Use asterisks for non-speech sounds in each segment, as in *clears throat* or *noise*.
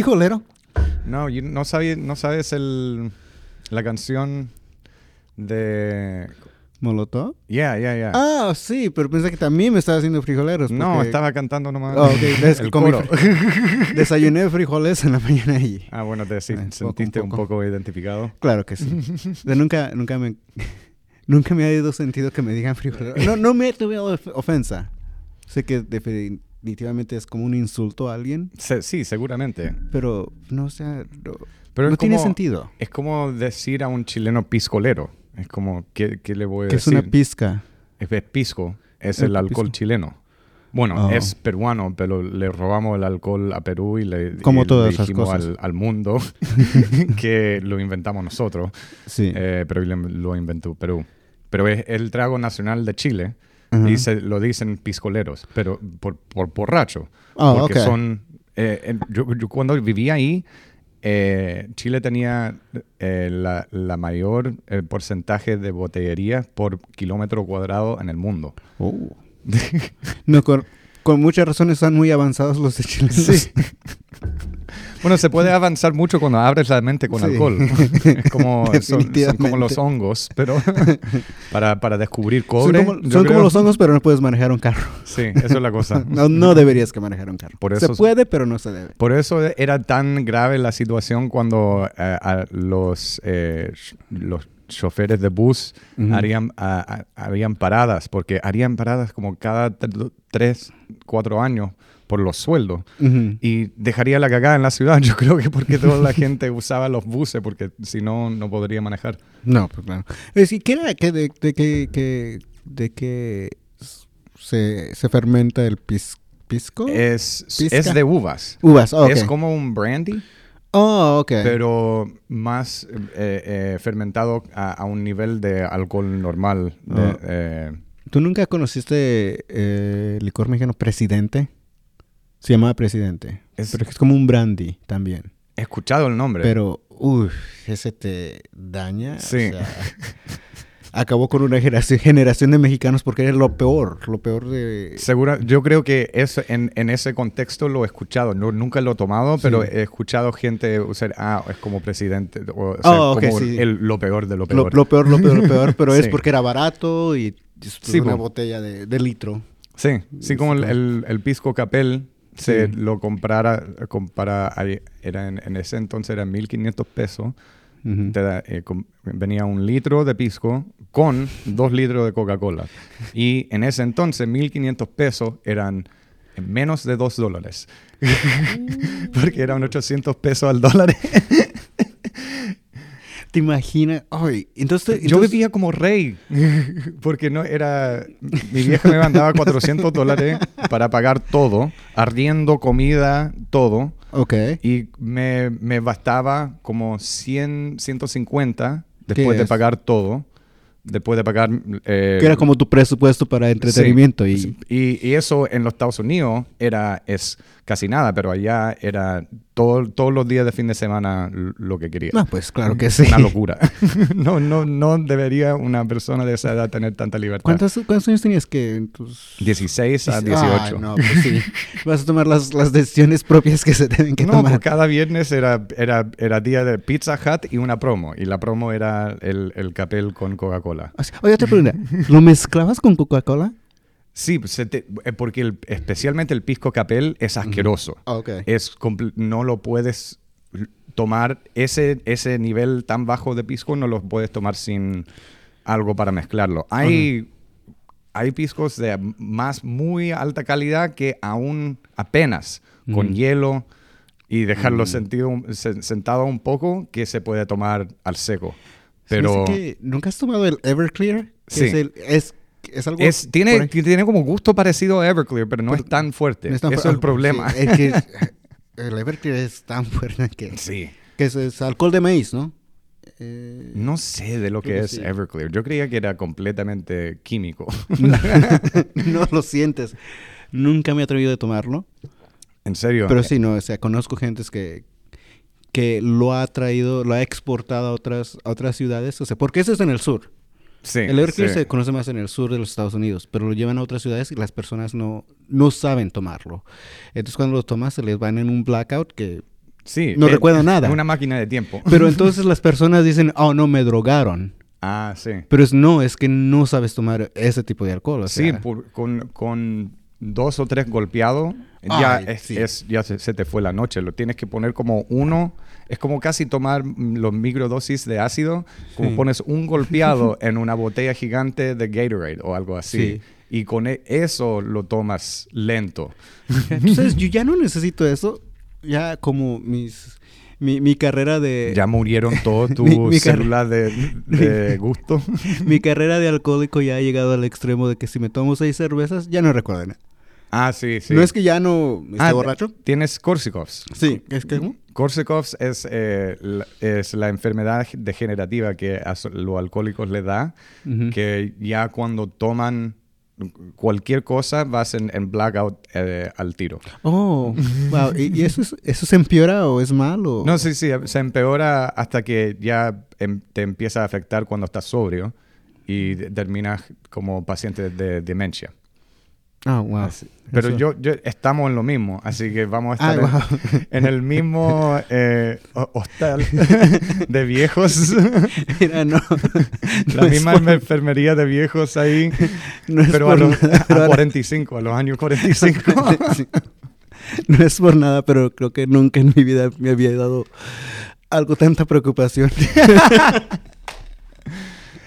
¿Me dijiste frijolero? No, you- no, sabes, no sabes el, la canción de... ¿Molotov? Yeah, yeah, yeah. Ah, sí, pero pensé que también me estaba haciendo frijoleros. no, porque- estaba cantando nomás ok, es que el coro. fri- *laughs* Desayuné frijoles en la mañana y... Ah, bueno, te sí, Ah, sentiste un un poco. poco identificado. Claro que sí. De nunca, nunca me... *laughs* Nunca me ha ido sentido que me digan frijolero. No, no me tuve of- ofensa. Sé que definitivamente es como un insulto a alguien, Se- sí, seguramente. pero no o sea, no, Pero no es tiene como- sentido. Es como decir a un chileno piscolero. Es como, ¿qué, qué le voy a es decir? una pizca. Es, es pisco, es El el alcohol pisco. chileno. Bueno, Oh. es peruano, pero le robamos el alcohol a Perú y le, Como y todas dijimos cosas. Al, al mundo *laughs* que lo inventamos nosotros, Sí. eh, pero lo inventó Perú. Pero es el trago nacional de Chile Ajá. y se, lo dicen piscoleros, pero por, por borracho. Ah, porque son... eh, yo, yo cuando vivía ahí, eh, Chile tenía eh, la, la mayor eh, porcentaje de botellería por kilómetro cuadrado en el mundo. Oh. *laughs* No, con, muchas razones están muy avanzados los de Chile. Sí. *laughs* Bueno, se puede avanzar mucho cuando abres la mente con Sí. alcohol. Es como, *laughs* son, son como los hongos, pero *laughs* para, para descubrir Son cobre. como, son como los hongos, pero no puedes manejar un carro. Sí, eso es la cosa. No, no deberías que manejar un carro. Por se puede, pero no se debe. Por eso era tan grave la situación cuando eh, a los, eh, los choferes de bus Ujú. harían, a- a- harían paradas, porque harían paradas como cada tr- tres, cuatro años por los sueldos. Ujú. Y dejaría la cagada en la ciudad, *laughs* yo creo que porque toda la gente usaba los buses, porque si no, no podría manejar. No, pues claro. Es decir, ¿qué era que de, de que, que- de que se, se fermenta el pis- pisco? Es, es de uvas. Uvas, oh, ok. Es como un brandy, Oh, ok. pero más eh, eh, fermentado a, a un nivel de alcohol normal. de, Ah. eh, ¿Tú nunca conociste eh, licor mexicano Presidente? Se llamaba Presidente. Es- Pero es como un brandy también. he escuchado el nombre. Pero, uff, ese te daña. o Sí. sea, *laughs* acabó con una generación, de mexicanos porque era lo peor. Lo peor de... Segura, yo creo que eso, en, en ese contexto lo he escuchado. No, nunca lo he tomado, pero Sí. he escuchado gente usar, ah, es como presidente. O, o sea, Ah, ok, como sí. el- lo peor de lo Lo, peor. lo peor, lo peor, lo peor. Pero *laughs* es Sí. porque era barato y es Sí, una botella de, de litro. Sí, sí, como el, el, el pisco capel se lo comprara, compara, era en, en ese entonces era 1500 pesos. Ujú. Te da, eh, com- venía un litro de pisco con dos litros de Coca-Cola. Y en ese entonces 1500 pesos eran menos de 2 dólares. *laughs* Porque eran 800 pesos al dólar. ¿Te imaginas? Ay, entonces, Yo entonces- vivía como rey, porque no era... Mi vieja me mandaba 400 dólares para pagar todo, arriendo, comida, todo. Ok. Y me, me bastaba como 100, 150 después de pagar todo. Después de pagar... eh, Que era como tu presupuesto para entretenimiento y... Y, y eso en los Estados Unidos era, es casi nada, pero allá era todo, todos los días de fin de semana lo que quería. No, pues claro que sí. Una *laughs* locura. *laughs* no, no, no debería una persona de esa edad tener tanta libertad. ¿Cuántos, ¿Cuántos años tenías que tus... 16 a Ay, 18. no, pues sí. *laughs* Vas a tomar las, las decisiones propias que se deben que No, tomar. pues cada viernes era, era, era día de Pizza Hut y una promo. Y la promo era el, el capel con Coca-Cola. Oye, otra pregunta. ¿Lo mezclabas con Coca-Cola? Sí, se te- eh, porque el- especialmente el pisco capel es asqueroso. Ah, ok. Es no lo puedes tomar, ese, ese nivel tan bajo de pisco no lo puedes tomar sin algo para mezclarlo. Hay, hay piscos de más muy alta calidad que aún apenas con Mm. hielo y dejarlo Mm. sentido, se- sentado un poco que se puede tomar al seco. Pero que- ¿Nunca has tomado el Everclear? Que Sí. Es, el- es, es algo... es, por tiene, tiene como gusto parecido a Everclear, pero no es tan fuerte. no es tan Eso es el problema. sí, es que *laughs* el Everclear es tan fuerte que... sí. Que es, es alcohol de maíz, ¿no? Eh, No sé de lo que que es sí. Everclear. Yo creía que era completamente químico. *laughs* no *laughs* lo sientes. Nunca me he atrevido a tomarlo. en serio. Pero sí, no, o sea, conozco gentes que, que lo ha traído, lo ha exportado a otras, a otras ciudades. O sea, porque eso es en el sur. Sí, el Everclear sí. se conoce más en el sur de los Estados Unidos, pero lo llevan a otras ciudades y las personas no, no saben tomarlo. Entonces cuando lo tomas se les van en un blackout que... Sí, No es- recuerdo nada. Es una máquina de tiempo. Pero *laughs* entonces las personas dicen, oh, no, me drogaron. Ah, sí. Pero es no, es que no sabes tomar ese tipo de alcohol. o Sí, por- con, con dos o tres golpeados, ya, Ay, es, sí. es- ya se, se te fue la noche. Lo tienes que poner como uno. Es como casi tomar mm, los microdosis de ácido, como Sí. pones un golpeado *laughs* en una botella gigante de Gatorade o algo así. Sí. Y con e- eso lo tomas lento. *laughs* Entonces yo ya no necesito eso. Ya como mis... Mi, mi carrera de... Ya murieron todos *laughs* tus Mi- mi carre- células de, de *laughs* gusto. Mi carrera de alcohólico ya ha llegado al extremo de que si me tomo seis cervezas, ya no recuerdo nada. Ah, sí, sí. No es que ya no esté Ah, borracho. Tienes Korsakoffs. Sí, es que... Korsakoffs es, eh, la, es la enfermedad degenerativa que a los alcohólicos le da, que ya cuando toman cualquier cosa vas en, en blackout eh, al tiro. Oh, *laughs* wow. ¿Y, y eso, es- eso se empeora o es malo? No, sí, sí, se empeora hasta que ya em- te empieza a afectar cuando estás sobrio y de- terminas como paciente de demencia. Ah, wow. Así- Pero Eso- yo, yo estamos en lo mismo, así que vamos a Ah, estar wow. en, *laughs* en el mismo eh, ho- hostal *laughs* de viejos, Mira, no. *laughs* la no misma por- enfermería de viejos ahí, no pero a, los, nada, a pero ahora- 45, a los años 45. Sí. No es por nada, pero creo que nunca en mi vida me había dado algo tanta preocupación.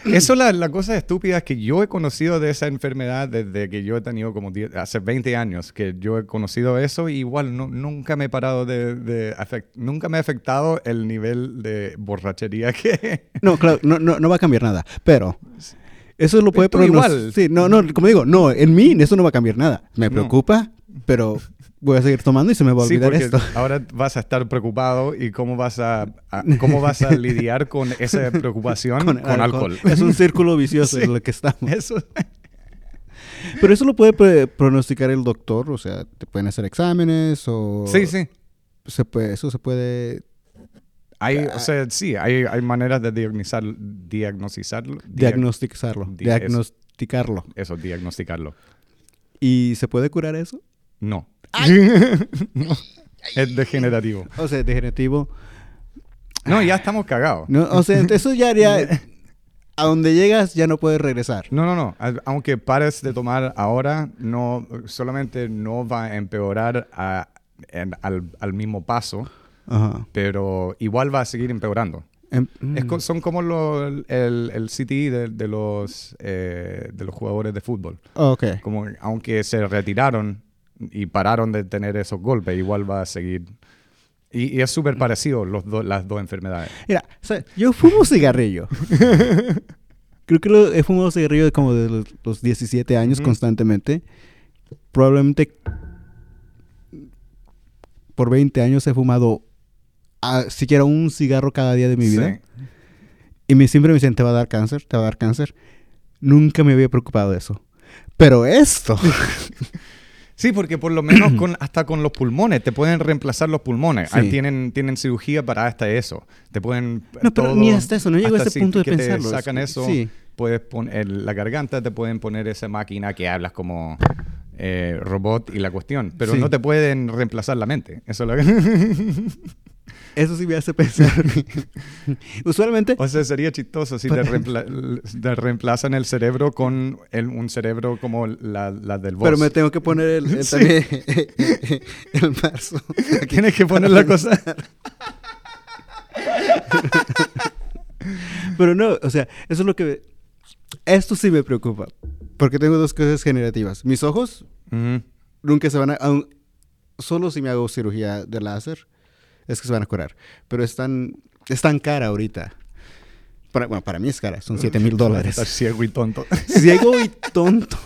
*clears throat* Eso la, la cosa estúpida es que yo he conocido de esa enfermedad desde que yo he tenido como 10 hace 20 años, que yo he conocido eso y igual no- nunca me he parado de, de afect- nunca me ha afectado el nivel de borrachería que... No, *laughs* claro, no, no, no va a cambiar nada, pero eso lo puede igual. Sí, no, no, como digo, no, en mí eso no va a cambiar nada. Me No. preocupa, pero voy a seguir tomando y se me va a Sí, olvidar porque esto. *laughs* ahora vas a estar preocupado y cómo vas a, a- cómo vas a lidiar con esa *laughs* preocupación con, alcohol. Es un círculo vicioso Sí. en el que estamos. Eso. *laughs* Pero eso lo puede pronosticar el doctor, o sea, te pueden hacer exámenes o... Sí, sí. Se puede, eso se puede... Hay, Ah. o sea, sí, hay, hay maneras de Diagnosticarlo. di- eso. diagnosticarlo. eso, diagnosticarlo. ¿Y se puede curar eso? No. *laughs* es degenerativo. O sea, degenerativo. No, ya estamos cagados. No, o sea, eso ya haría... *laughs* A donde llegas ya no puedes regresar. No, no, no. Aunque pares de tomar ahora, no solamente no va a empeorar a- en- al, al mismo paso, Ajá. pero igual va a seguir empeorando. Em- Es mm. co- son como lo- el, el CTI de, de los, eh, de los jugadores de fútbol. Oh, ok. Como que aunque se retiraron y pararon de tener esos golpes, igual va a seguir. Y, y es súper parecido los do- las dos enfermedades. Mira, o sea, yo fumo cigarrillo. *laughs* Creo que lo- he fumado cigarrillo como de los, los 17 años Ujú. constantemente. Probablemente por 20 años he fumado ah, siquiera un cigarro cada día de mi vida. Sí. Y me, siempre me dicen, te va a dar cáncer, te va a dar cáncer. Nunca me había preocupado de eso. Pero esto... *laughs* Sí, porque por lo menos *clears throat* con, hasta con los pulmones, te pueden reemplazar los pulmones. Sí. Ahí tienen, tienen cirugía para hasta eso. Te pueden... No, pero ni hasta eso, no llego a ese punto de que te pensarlo. Es- sacan eso, sí. puedes poner la garganta, te pueden poner esa máquina que hablas como eh, robot y la cuestión. Pero Sí. no te pueden reemplazar la mente. Eso es lo que... *laughs* *laughs* Eso sí me hace pensar. *laughs* Usualmente... O sea, sería chistoso si te, reempla- *laughs* te reemplazan el cerebro con el- un cerebro como la, la del boss. Pero me tengo que poner el, el- Sí. también *laughs* el marzo. Tienes que poner la cosa... Pero no, o sea, eso es lo que... Esto sí me preocupa. Porque tengo dos cosas generativas. Mis ojos Ujú. nunca se van a... aun- solo si me hago cirugía de láser es que se van a curar. Pero es tan, es tan cara ahorita. Para, bueno, para mí es cara. Son 7 mil *laughs* Estás dólares. ciego y tonto. *laughs* Ciego y tonto.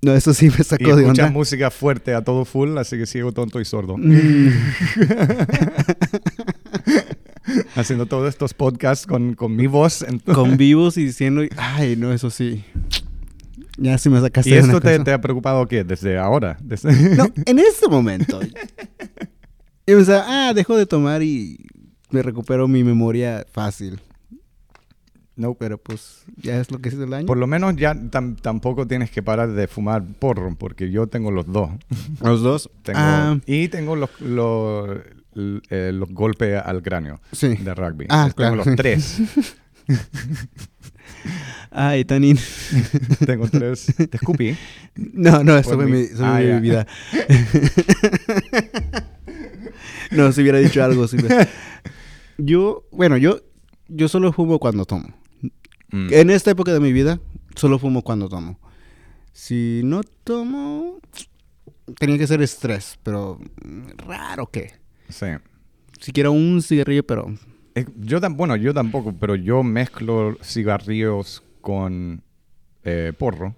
No, eso sí me Y sacó de escuchas onda. música fuerte a todo full, así que ciego, tonto y sordo. Mm. *laughs* Haciendo todos estos podcasts con, con mi voz. Con vivos y diciendo... Ay, no, eso sí. Ya sí me sacaste ¿Y esto una te, cosa. te ha preocupado qué? ¿Desde ahora? Desde- No, *laughs* en este momento. Y pensaba, ah, dejo de tomar y me recupero mi memoria fácil. No. Pero pues ya es lo que es el año. Por lo menos ya tam- tampoco tienes que parar de fumar porro, porque yo tengo los dos. Los dos. Tengo, Ah, y tengo los, los, l- eh, los golpes al cráneo sí. de rugby. Ah, tengo claro. los tres. *laughs* *laughs* Ay, tan in- *laughs* tengo tres. Te escupí. No, no, eso fue mi- eso fue Ah, mi vida. *laughs* no, si hubiera dicho algo. si hubiera- Yo, bueno, yo, yo solo fumo cuando tomo. Mm. En esta época de mi vida, solo fumo cuando tomo. Si no tomo, tenía que ser estrés, pero mm, raro que. Sí. Siquiera un cigarrillo, pero Yo tam- bueno, yo tampoco, pero yo mezclo cigarrillos con eh, porro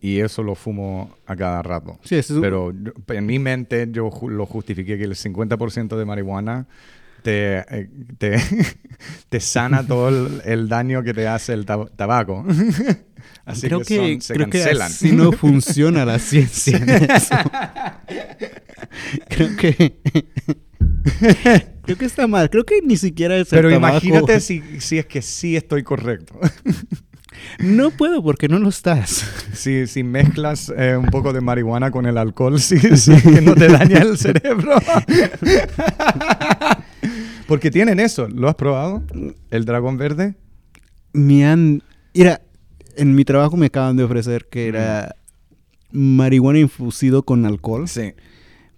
y eso lo fumo a cada rato. Sí, es Pero yo- en mi mente yo ju- lo justifiqué que el 50% de marihuana te, eh, te, *laughs* te sana todo el, el daño que te hace el tab- tabaco. *laughs* Así creo que, que, son- se creo que cancelan. así no funciona la *laughs* ciencia en eso. creo que creo que está mal. Creo que ni siquiera es el Pero tabaco. imagínate si, si es que sí estoy correcto. *laughs* No puedo porque no lo estás. Si, si mezclas eh, un poco de marihuana con el alcohol, sí, *laughs* sí, *laughs* que no te daña el cerebro. Porque tienen eso. ¿Lo has probado? ¿El dragón verde? Me han mira, en mi trabajo me acaban de ofrecer que era marihuana infusido con alcohol, Sí.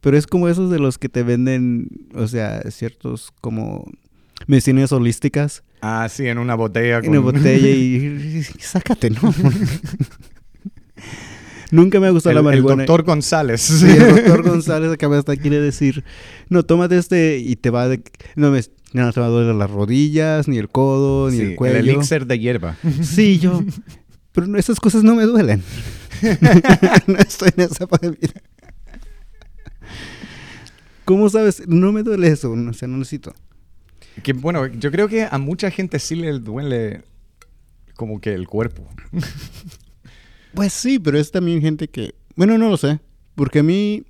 Pero es como esos de los que te venden, o sea, ciertos como medicinas holísticas Ah, sí, en una botella. en una botella y, *laughs* sácate, ¿no? Nunca me ha gustado El, la el marihuana. doctor González. Sí, el doctor *laughs* González acaba hasta quiere decir, no, tómate este y te va de... No, me, no te va a doler las rodillas, ni el codo, ni el cuello. elixir de hierba. Sí, yo... Pero esas cosas no me duelen. *laughs* no estoy en esa vida. ¿Cómo sabes? No me duele eso, o sea, no necesito. Que, bueno, yo creo que a mucha gente sí le duele como que el cuerpo. Pues sí, pero es también gente que... Bueno, no lo sé. Porque a mí,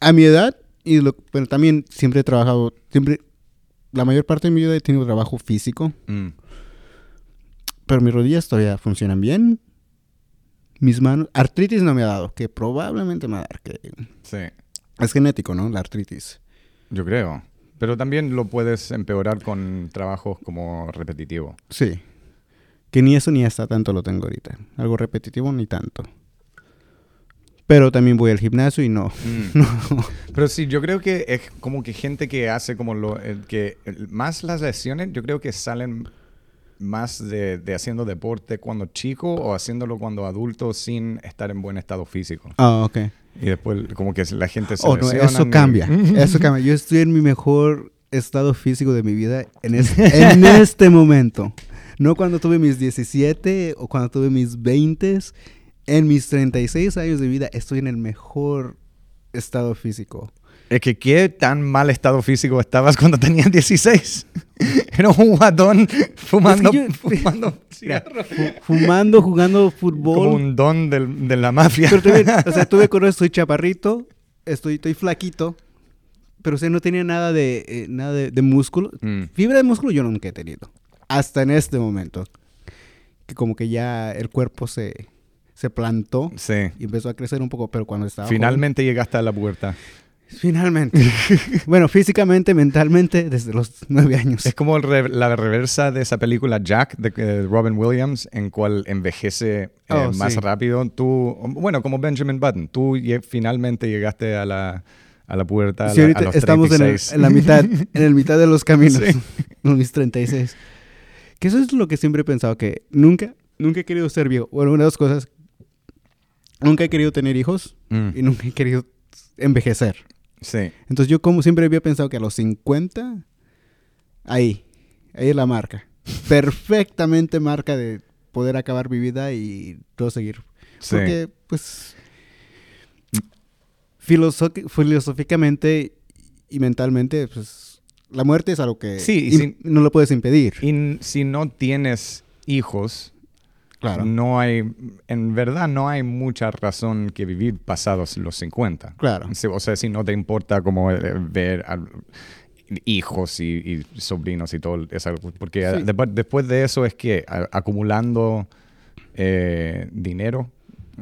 a mi edad, y lo, bueno, también siempre he trabajado, siempre, la mayor parte de mi vida he tenido trabajo físico, Mm. pero mis rodillas todavía funcionan bien. Mis manos, artritis no me ha dado, que probablemente me va a dar, que Sí, es genético, ¿no? La artritis. yo creo. Pero también lo puedes empeorar con trabajos como repetitivo. Sí. Que ni eso ni hasta tanto lo tengo ahorita. Algo repetitivo ni tanto. Pero también voy al gimnasio y no. *laughs* No. Pero sí, yo creo que es como que gente que hace como lo... el que más las lesiones, yo creo que salen más de, de haciendo deporte cuando chico o haciéndolo cuando adulto sin estar en buen estado físico. Ah, ok. Y después como que la gente se Oh, no, eso y- cambia. *laughs* Eso cambia. Yo estoy en mi mejor estado físico de mi vida en, es- *laughs* en este momento. No cuando tuve mis 17 o cuando tuve mis 20. En mis 36 años de vida estoy en el mejor estado físico. Es que qué tan mal estado físico estabas cuando tenías 16. *laughs* Era un guatón fumando, yo- fumando *laughs* fumando, jugando fútbol. Como un don del- de la mafia. Pero tuve, *laughs* o sea, tuve con estoy chaparrito, estoy, estoy flaquito, pero o no tenía nada de, eh, nada de, de músculo. Mm. Fibra de músculo yo nunca he tenido. Hasta en este momento. Que como que ya el cuerpo se, se plantó Sí. y empezó a crecer un poco, pero cuando estaba Finalmente llegaste a la puerta. Finalmente. bueno, físicamente, mentalmente, desde los nueve años. Es como re- la reversa de esa película Jack de, de Robin Williams, en cual envejece eh, Oh, más sí. rápido. Tú, bueno, como Benjamin Button, tú finalmente llegaste a la, a la puerta a, Sí, la- ahorita a los estamos en, el- 36. en la mitad, en el mitad de los caminos. Sí. *laughs* En mis 36. Que eso es lo que siempre he pensado, que nunca, nunca he querido ser viejo. Bueno, una de las cosas, nunca he querido tener hijos Mm, y nunca he querido envejecer. Sí. Entonces yo como siempre había pensado que a los 50, ahí, ahí es la marca. *laughs* Perfectamente marca de poder acabar mi vida y todo seguir. Sí. Porque, pues, filosóficamente y mentalmente, pues, la muerte es algo que Sí, no lo puedes impedir. Y si no tienes hijos, Claro. no hay, en verdad no hay mucha razón que vivir pasados los 50. Claro. O sea, si no te importa como eh, ver... al- hijos y, y sobrinos y todo eso. Porque Sí. después, después de eso es que a- acumulando eh, dinero,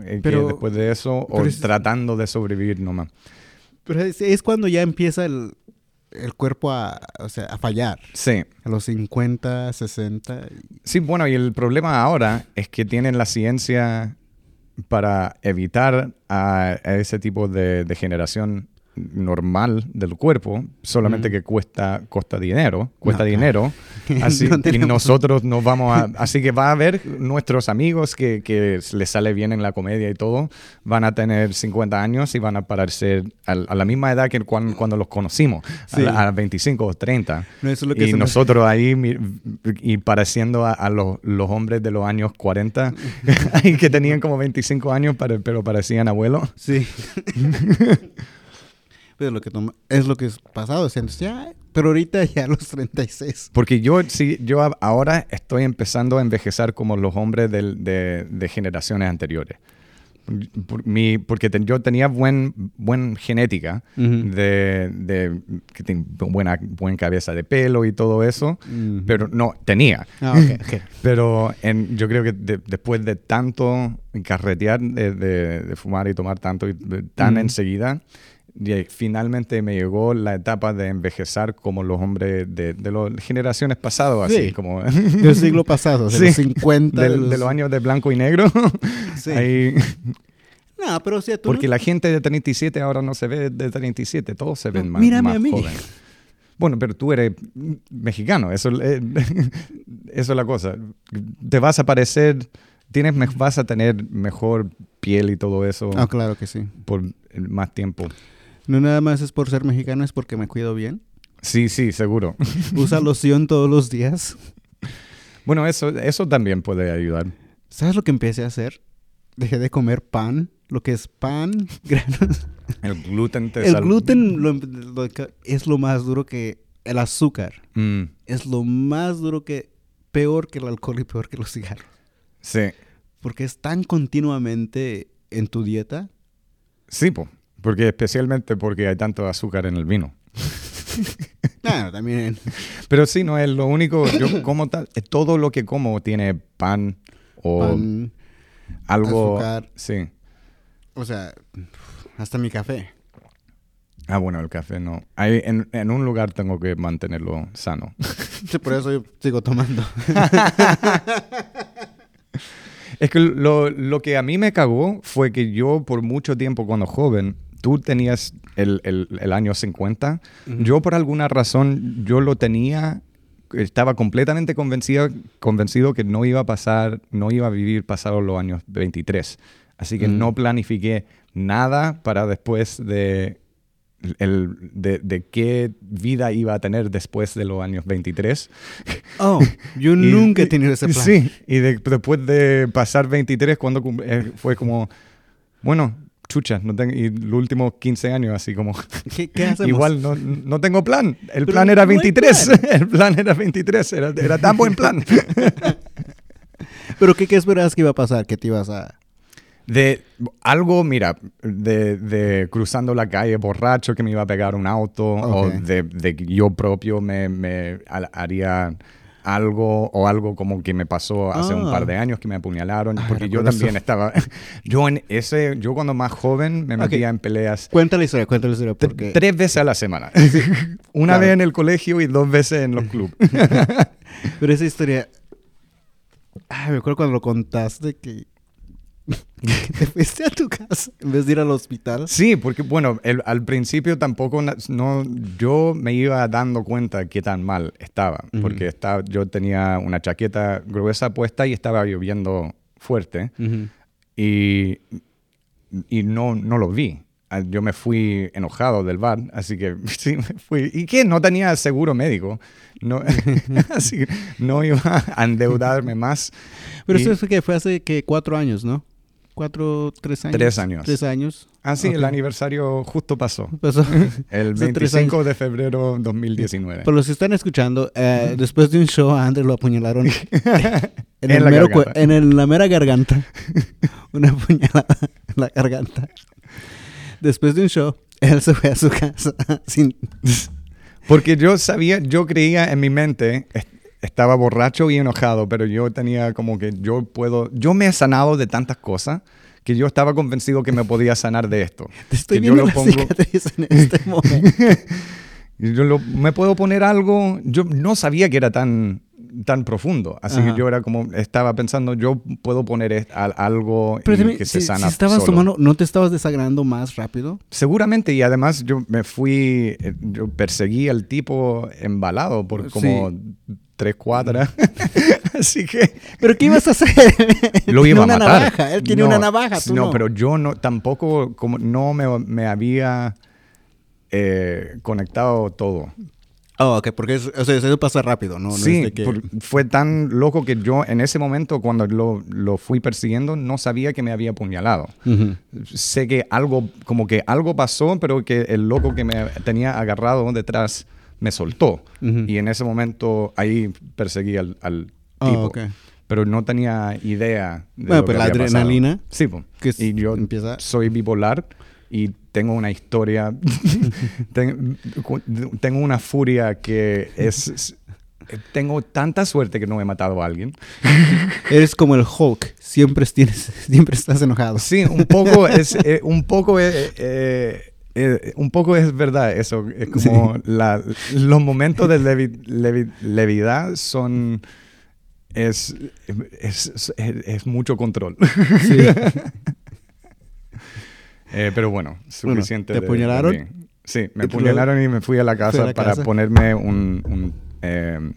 eh, Pero- después de eso, o es- tratando de sobrevivir nomás. Pero es, es cuando ya empieza el, el cuerpo a, o sea, a fallar. Sí. A los 50, 60. y- Sí, bueno, y el problema ahora es que tienen la ciencia para evitar a, a ese tipo de degeneración normal del cuerpo, solamente Mm. que cuesta, cuesta dinero, cuesta No, dinero, *laughs* así, No y nosotros nos vamos a... *laughs* Así que va a haber nuestros amigos que, que les sale bien en la comedia y todo, van a tener 50 años y van a al- a, la misma edad que cuan- cuando los conocimos, Sí. a, a 25 o 30 No, eso es lo que y me- nosotros ahí y pareciendo a, a los, los hombres de los años 40 y *laughs* que tenían como 25 años pero, pero parecían abuelos. Sí. Pero lo que toma- es lo que es pasado. o sea, ya, pero ahorita ya a los 36. Porque yo sí, yo ahora estoy empezando a envejecer como los hombres del- de, de generaciones anteriores. Por mi- porque te- yo tenía buen, buen genética Ujú. de, de que tengo buena, buena cabeza de pelo y todo eso, Ujú. pero no, tenía. Ah, ok, ok. *laughs* Pero en- yo creo que de- después de tanto carretear, de, de- de fumar y tomar tanto y de- tan Ujú. enseguida, y finalmente me llegó la etapa de envejecer como los hombres de, de las generaciones pasadas, así Sí. como *laughs* Del siglo pasado, de Sí, los 50. del- de de, los- los... años de blanco y negro. *laughs* Sí. Ahí- No, pero o sea, tú porque no- la gente de 37 ahora no se ve de 37, todos se ven No, más, mírame más a mí. jóvenes. Bueno, pero tú eres mexicano, eso, eh, *laughs* eso es la cosa. Te vas a parecer, tienes, vas a tener mejor piel y todo eso Ah, claro que sí. por más tiempo. No nada más es por ser mexicano, es porque me cuido bien. Sí, sí, seguro. *laughs* Usa loción todos los días. Bueno, eso, eso también puede ayudar. ¿Sabes lo que empecé a hacer? Dejé de comer pan, lo que es pan, *laughs* granos. El gluten te El sal- gluten lo- lo que- es lo más duro que el azúcar. Mm, Es lo más duro que, peor que el alcohol y peor que los cigarros. sí, Porque es tan continuamente en tu dieta. sí, po, porque especialmente porque hay tanto azúcar en el vino. *laughs* Claro, también. Pero sí, no es lo único. Yo *coughs* como tal, todo lo que como tiene pan o Pan, algo. azúcar. Sí. o sea, hasta mi café. Ah, bueno, el café no. Hay, en, en un lugar tengo que mantenerlo sano. *laughs* Sí, por eso yo sigo tomando. *laughs* Es que lo, lo que a mí me cagó fue que yo por mucho tiempo cuando joven, tú tenías el, el- el año 50, Ujú. yo por alguna razón, yo lo tenía, estaba completamente convencido, convencido que no iba a pasar, no iba a vivir pasados los años 23. Así que no planifiqué nada para después de, el, de, de qué vida iba a tener después de los años 23. Oh, *laughs* yo Y- nunca he tenido ese plan. Sí, y de- después de pasar 23, cuando eh, fue como, bueno, chucha, no tengo, y los últimos 15 años así como, ¿Qué, qué hacemos? igual no, no tengo plan. El Pero plan era no hay 23, *laughs* el plan era 23, era, era tan buen plan. *laughs* ¿Pero qué, qué esperabas que iba a pasar? ¿Que te ibas a...? De algo, mira, de, de cruzando la calle borracho que me iba a pegar un auto, Ok. o de, de que yo propio me, me ha- haría algo, o algo como que me pasó hace un Ah. par de años que me apuñalaron, Ah, porque yo también eso. estaba, *laughs* yo en ese, yo cuando más joven me metía en peleas Cuenta la historia, cuenta la historia. Porque... tres veces a la semana. *laughs* Una Claro. vez en el colegio y dos veces en los clubes. *laughs* Pero esa historia... Ah, me acuerdo cuando lo contaste que... *laughs* te fuiste a tu casa en vez de ir al hospital. Sí, porque bueno, el- al principio tampoco no, yo me iba dando cuenta qué tan mal estaba, Ujú. porque estaba, yo tenía una chaqueta gruesa puesta y estaba lloviendo fuerte y, y no, no lo vi. Ah, Yo me fui enojado del bar, así que *laughs* sí, me fui. ¿Y qué? No tenía seguro médico. No, *laughs* así que no iba a endeudarme más. Pero Y- eso fue que fue hace que cuatro años, ¿no? Cuatro, tres años. Tres años. Tres años. Ah, sí, el Ok. aniversario justo pasó. *laughs* Pasó. *laughs* El Hace tres 25 de febrero 2019. Por los que están escuchando, eh, después de un show a André lo apuñalaron *laughs* en, En el la mero en el- la mera garganta. Una puñalada en la garganta. Después de un show, él se fue a su casa sin... Porque yo sabía, yo creía en mi mente, estaba borracho y enojado, pero yo tenía como que yo puedo, yo me he sanado de tantas cosas que yo estaba convencido que me podía sanar de esto. *laughs* Te estoy Que yo viendo lo la pongo- en *laughs* este momento. Yo lo- me puedo poner algo, yo no sabía que era tan, tan profundo, así Ajá. que yo era como, estaba pensando, yo puedo poner algo Pero y también, que si, se sana si estabas solo. tomando, ¿no te estabas desagrando más rápido? Seguramente, y además yo me fui, eh, yo perseguí al tipo embalado por como tres cuadras, *laughs* *laughs* así que ¿Pero qué ibas a hacer? *laughs* lo iba a una matar. navaja, él tiene No, una navaja, tú no. no, pero yo no, tampoco, como no me, me había eh, conectado todo. Oh, ok, porque es- o sea, eso pasa rápido, ¿no? No sí, es que- por- fue tan loco que yo en ese momento cuando lo, lo fui persiguiendo no sabía que me había apuñalado. Ujú. Sé que algo, como que algo pasó, pero que el loco que me tenía agarrado detrás me soltó. Ujú. Y en ese momento ahí perseguí al, al Ah, tipo. ok. Pero no tenía idea de Bueno, lo pues que la había pasado. adrenalina, Sí, po. que es- y yo empieza- soy bipolar y tengo una historia, *laughs* tengo una furia que es... Tengo tanta suerte que no he matado a alguien. *laughs* Eres como el Hulk, siempre, tienes, siempre estás enojado. Sí, un poco *laughs* es, eh, un poco eh, eh, eh, un poco es verdad eso. Es como la- los momentos de levi- levi- levidad son es, es, es- es mucho control. Sí. Eh, pero bueno, suficiente. ¿te apuñalaron? sí, me ¿Y tú apuñalaron y me fui a la casa a la para casa? ponerme un... un, eh,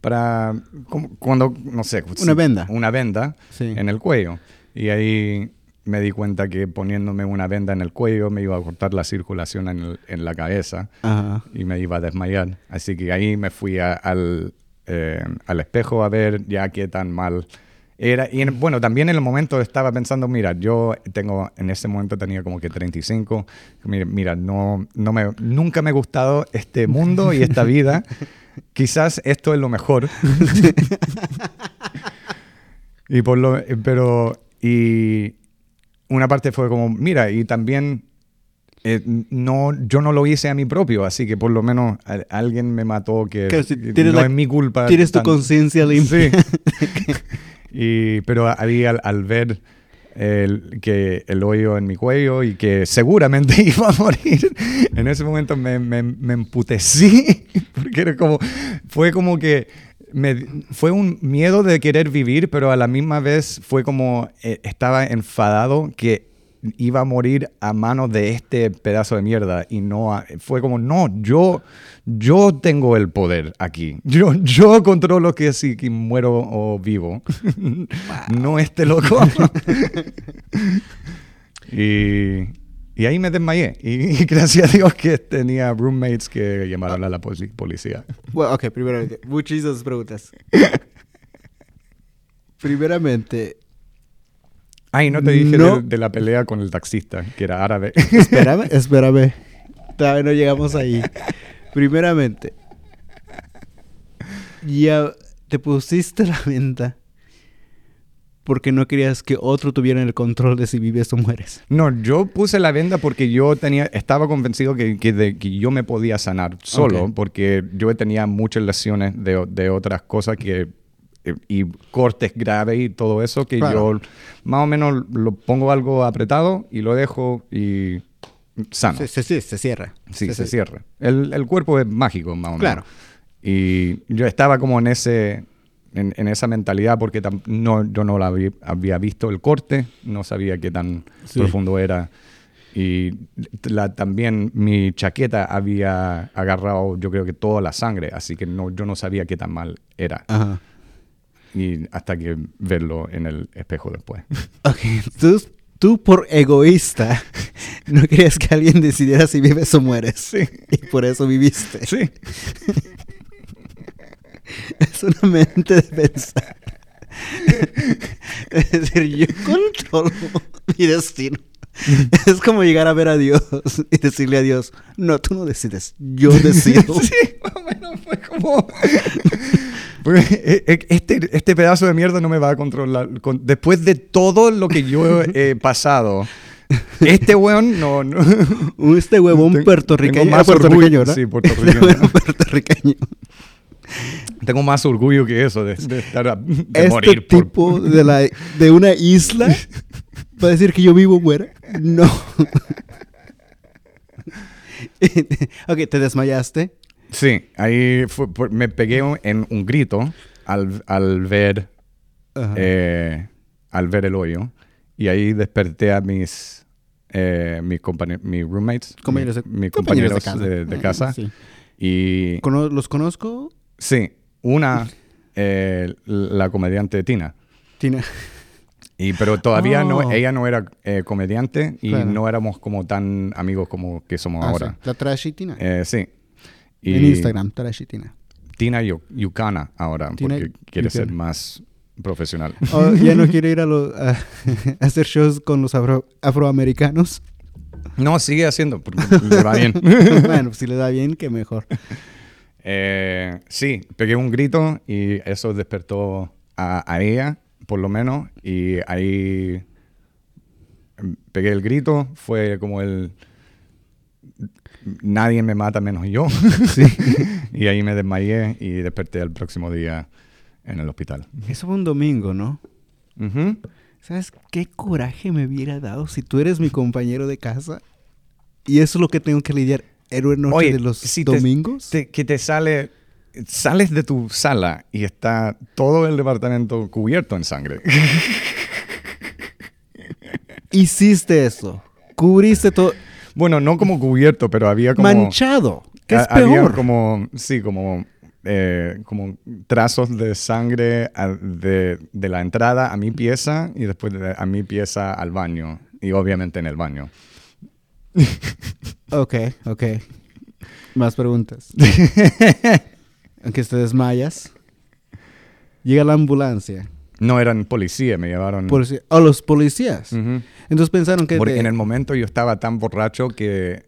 para... como- Cuando, no sé. Una venda. Una venda Sí. en el cuello. Y ahí me di cuenta que poniéndome una venda en el cuello me iba a cortar la circulación en, el- en la cabeza Ajá. y me iba a desmayar. Así que ahí me fui a- al, eh, al espejo a ver ya qué tan mal era. Y en- bueno, también en el momento estaba pensando, mira, yo tengo, en ese momento tenía como que 35. Mira, mira no, no me, nunca me ha gustado este mundo y esta *laughs* vida. Quizás esto es lo mejor. *laughs* y por lo, pero, y una parte fue como, mira, y también eh, no, yo no lo hice a mí propio, así que por lo menos a- alguien me mató que Claro, si no la- es mi culpa. Tienes tu conciencia limpia. Sí. *laughs* y, pero ahí al, al ver el, que el hoyo en mi cuello y que seguramente *laughs* iba a morir, en ese momento me, me, me emputecí, *laughs* porque era como, fue como que me, fue un miedo de querer vivir, pero a la misma vez fue como eh, estaba enfadado que iba a morir a manos de este pedazo de mierda y no a- fue como no yo yo tengo el poder aquí. Yo yo controlo que si que muero o vivo. *laughs* No este loco *laughs* y y ahí me desmayé. Y, gracias a Dios que tenía roommates que llamaron a la poli- policía. Bueno, ok, primero, muchísimas preguntas. *laughs* Primeramente, ay no te dije No. de, de la pelea con el taxista que era árabe *laughs* espérame, *laughs* espérame. Todavía no llegamos ahí. Primeramente, ya te pusiste la venta porque no querías que otro tuviera el control de si vives o mueres. No, yo puse la venda porque yo tenía, estaba convencido que, que, de- que yo me podía sanar solo, Ok. porque yo tenía muchas lesiones de, de otras cosas que y cortes graves y todo eso que Claro. yo más o menos lo pongo algo apretado y lo dejo y sano. Sí, sí, sí, se cierra. Sí, Sí, se cierra. El, el cuerpo es mágico, más o menos. Claro. Y yo estaba como en ese en, en esa mentalidad porque tam- no, yo no la había, había visto el corte, no sabía qué tan profundo era. Y la, también mi chaqueta había agarrado, yo creo que toda la sangre, así que no, yo no sabía qué tan mal era. Ajá. Y hasta que verlo en el espejo después. *laughs* Ok, tú, tú por egoísta *laughs* no querías que alguien decidiera si vives o mueres. Sí. *laughs* Y por eso viviste. sí. Es una mente de pensar. Es decir, yo controlo mi destino. Es como llegar a ver a Dios y decirle a Dios, no, tú no decides, yo decido. Sí, más o menos fue como... Eh, eh, Este, este pedazo de mierda no me va a controlar. Con- después de todo lo que yo he pasado, Este weón no... no. Este huevón Tengo- puertorriqueño. tengo más ah, puertorriqueño, orgullo- sí, *laughs* puertorriqueño. Este puertorriqueño. Tengo más orgullo que eso de, de estar a- de Este morir por- tipo de, la, de una isla va a decir que yo vivo fuera. No. *laughs* *laughs* ok, te desmayaste. Sí, ahí fue me pegué un- en un grito al, al ver eh, al ver el hoyo y ahí desperté a mis eh, mis, mis roommates, Compañeros de- mi- mis compañeros compañeros de de, casa. de Eh, casa sí. y Cono- ¿Los conozco? sí, una eh, la comediante Tina. Tina. Y, pero todavía Oh. no, ella no era eh, comediante y Claro. no éramos como tan amigos como que somos Ah, ahora. sí. La Trashy Tina. Eh, sí. Y en Instagram, Trashy Tina. Tina Yu- Yucana ahora, Tina porque quiere ser más profesional. *laughs* Oh, ya no quiere ir a, los- a- *laughs* a hacer shows con los afro- afroamericanos. No, sigue haciendo, porque *laughs* le va bien. bueno, si le da bien, que mejor. Eh, sí, pegué un grito y eso despertó a, a ella, por lo menos, y ahí em, pegué el grito, fue como el... Nadie me mata menos yo. *laughs* y ahí me desmayé y desperté el próximo día en el hospital. Eso fue un domingo, ¿no? ¿Sabes qué coraje me hubiera dado si tú eres mi compañero de casa? Y eso es lo que tengo que lidiar. Héroe noche Oye, de los si te- domingos. te- que te sale, sales de tu sala y está todo el departamento cubierto en sangre. *laughs* Hiciste eso. Cubriste todo. Bueno, no como cubierto, pero había como... Manchado. ¿Qué es ha- había peor? como, sí, como, eh, como trazos de sangre a- de, de la entrada a mi pieza y después de, a mi pieza al baño. Y obviamente en el baño. *laughs* Ok, ok. Más preguntas. *laughs* Aunque te desmayas. Llega la ambulancia. No eran policía, me llevaron... Policía. Oh, los policías. Entonces pensaron que... Porque te- en el momento yo estaba tan borracho que...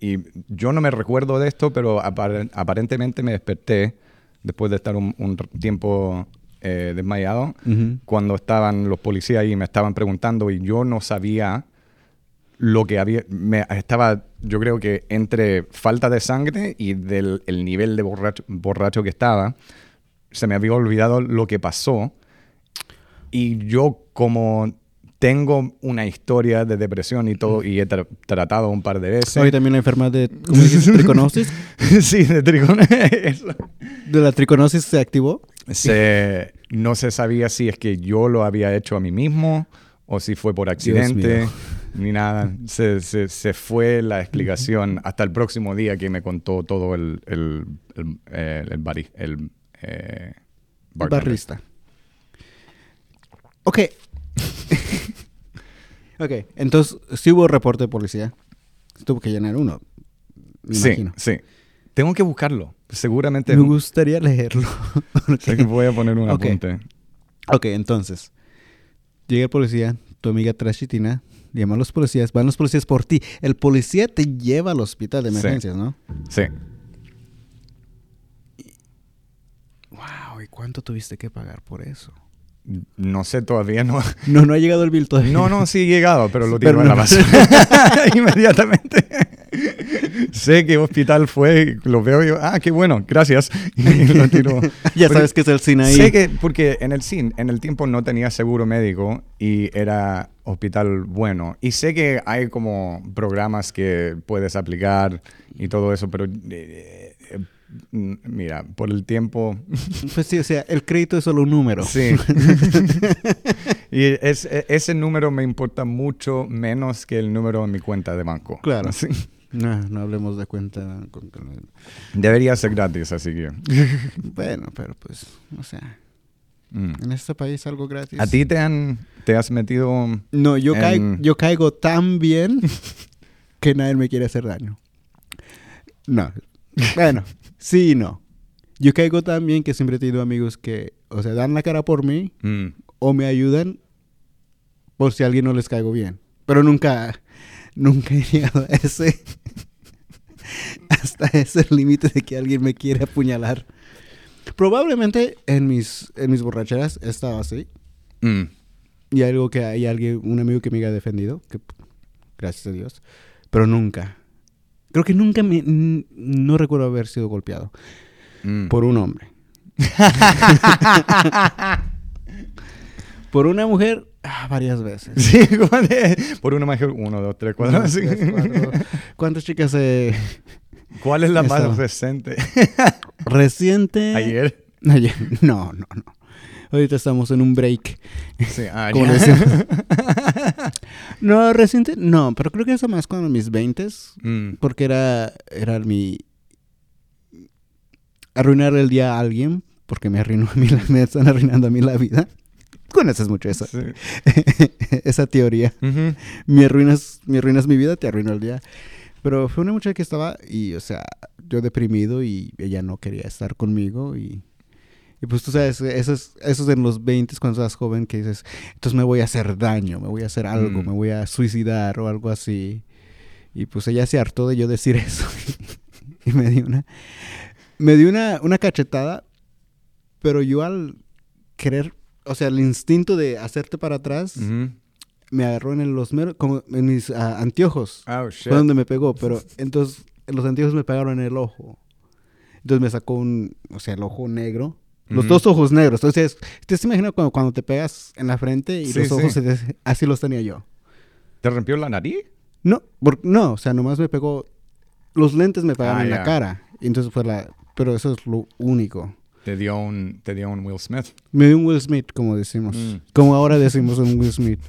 Y yo no me recuerdo de esto, pero apar- aparentemente me desperté después de estar un, un tiempo eh, desmayado, cuando estaban los policías ahí y me estaban preguntando y yo no sabía lo que había... Me, estaba, yo creo que entre falta de sangre y del el nivel de borracho, borracho que estaba, se me había olvidado lo que pasó. Y yo como tengo una historia de depresión y todo, y he tra- tratado un par de veces. Hoy también la enfermedad de ¿cómo dices? triconosis. *laughs* sí, de eso. ¿De la triconosis se activó? Se- no se sabía si es que yo lo había hecho a mí mismo o si fue por accidente, ni nada. Se, se- se fue la explicación hasta el próximo día que me contó todo el, el, el, eh, el bari- el, eh. Barrista. Ok. *laughs* ok, entonces sí hubo reporte de policía. Tuvo que llenar uno. Me Sí, imagino. sí. Tengo que buscarlo. Seguramente Me gustaría leerlo. *laughs* que voy a poner un apunte. ok, entonces. Llega el policía, tu amiga Trashitina, llama a los policías, van los policías por ti. El policía te lleva al hospital de Sí. emergencias, ¿no? Sí. Wow, ¿y cuánto tuviste que pagar por eso? No sé todavía, no. No, no ha llegado el bill todavía. No, no, sí he llegado, pero lo Pero tiro en la basura *laughs* inmediatamente. sé qué hospital fue, lo veo yo, ah, qué bueno, gracias. *laughs* Y lo tiro. ya Porque sabes que es el cine ahí. Sé que, porque en el CIN, en el tiempo no tenía seguro médico y era hospital bueno. Y sé que hay como programas que puedes aplicar y todo eso, pero eh, mira, por el tiempo *laughs* Pues sí, o sea, el crédito es solo un número. Sí. *laughs* y es- e- ese número me importa mucho menos que el número en mi cuenta de banco. Claro. *laughs* Sí. No, no hablemos de cuenta. con- Debería ser gratis, así que. Bueno, pero pues, o sea, mm. en este país algo gratis. ¿A ti te han te has metido No, yo, en- caigo, yo caigo tan bien que nadie me quiere hacer daño. No. Bueno, sí y no. Yo caigo tan bien que siempre he tenido amigos que, o sea, dan la cara por mí Mm. o me ayudan por si a alguien no les caigo bien. Pero nunca, nunca he llegado a ese, *laughs* hasta ese límite de que alguien me quiere apuñalar. Probablemente en mis, en mis borracheras he estado así. Mm. Y algo que hay alguien, un amigo que me haya defendido, que gracias a Dios. Pero nunca. Creo que nunca me... No recuerdo haber sido golpeado Mm. por un hombre. *laughs* por una mujer, ah, varias veces. Sí, por una mayor, uno, dos, tres, cuatro. Uno, sí. tres, cuatro. ¿Cuántas chicas eh, ¿Cuál es la más reciente? reciente? Ayer. Ayer. No, no, no. Ahorita estamos en un break. Sí, *laughs* ah, *laughs* no, reciente, no, pero creo que eso más cuando mis 20 Mm, porque era, era mi... Arruinar el día a alguien, porque me arruinó a mí, la- me están arruinando a mí la vida. Conoces mucho eso, sí. *laughs* esa teoría. Me arruinas, me arruinas mi vida, te arruino el día. Pero fue una muchacha que estaba, y o sea, yo deprimido y ella no quería estar conmigo y... Y pues tú sabes, eso es, eso es en los 20 cuando estás joven que dices, entonces me voy a hacer daño, me voy a hacer algo, Mm. me voy a suicidar o algo así. Y pues ella se hartó de yo decir *laughs* eso. y me dio una, me dio una, una cachetada, pero yo al querer, o sea, el instinto de hacerte para atrás, me agarró en el- los meros, como en mis ah, anteojos. Oh, shit. Fue donde me pegó, pero entonces los anteojos me pegaron en el ojo. Entonces me sacó un, o sea, el ojo negro. Los dos ojos negros. Entonces, ¿te has imaginado cuando, cuando te pegas en la frente y Sí, los ojos sí. se te- así los tenía yo? ¿Te rompió la nariz? No, por- no, o sea, nomás me pegó, los lentes me pegaron Ah, en la cara. Y entonces fue la, pero eso es lo único. Te dio un, te dio un Will Smith. Me dio un Will Smith, como decimos. Mm. Como ahora decimos un Will Smith.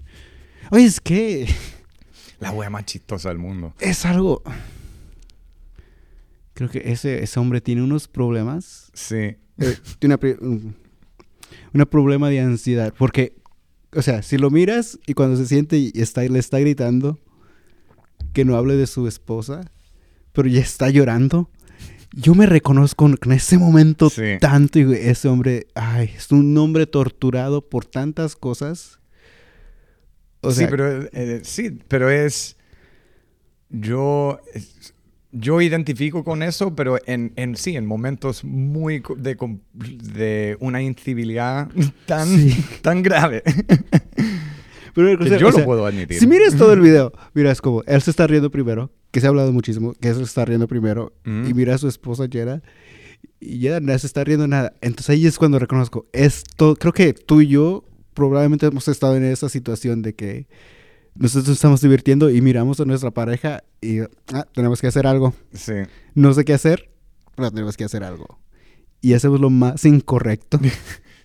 Oye, es que *laughs* La wea más chistosa del mundo. es algo... Creo que ese, ese hombre tiene unos problemas Sí. Eh, tiene una, un problema de ansiedad. Porque, o sea, si lo miras y cuando se siente y está, le está gritando que no hable de su esposa, pero ya está llorando, yo me reconozco en ese momento Sí. tanto y ese hombre, ay, es un hombre torturado por tantas cosas. O sea, sí, pero eh, sí, pero es yo es- yo identifico con eso, pero en, en sí, en momentos muy de, de una incivilidad *laughs* tan, Sí. tan grave. *laughs* pero, o que sea, yo lo sea, puedo admitir. Si miras todo el video, miras como él se está riendo primero, que se ha hablado muchísimo, que él se está riendo primero, y mira a su esposa Jera, y Jera no se está riendo nada. Entonces ahí es cuando reconozco, esto, creo que tú y yo probablemente hemos estado en esa situación de que nosotros estamos divirtiendo y miramos a nuestra pareja y ah, tenemos que hacer algo. Sí. No sé qué hacer, pero tenemos que hacer algo. Y hacemos lo más incorrecto. *laughs*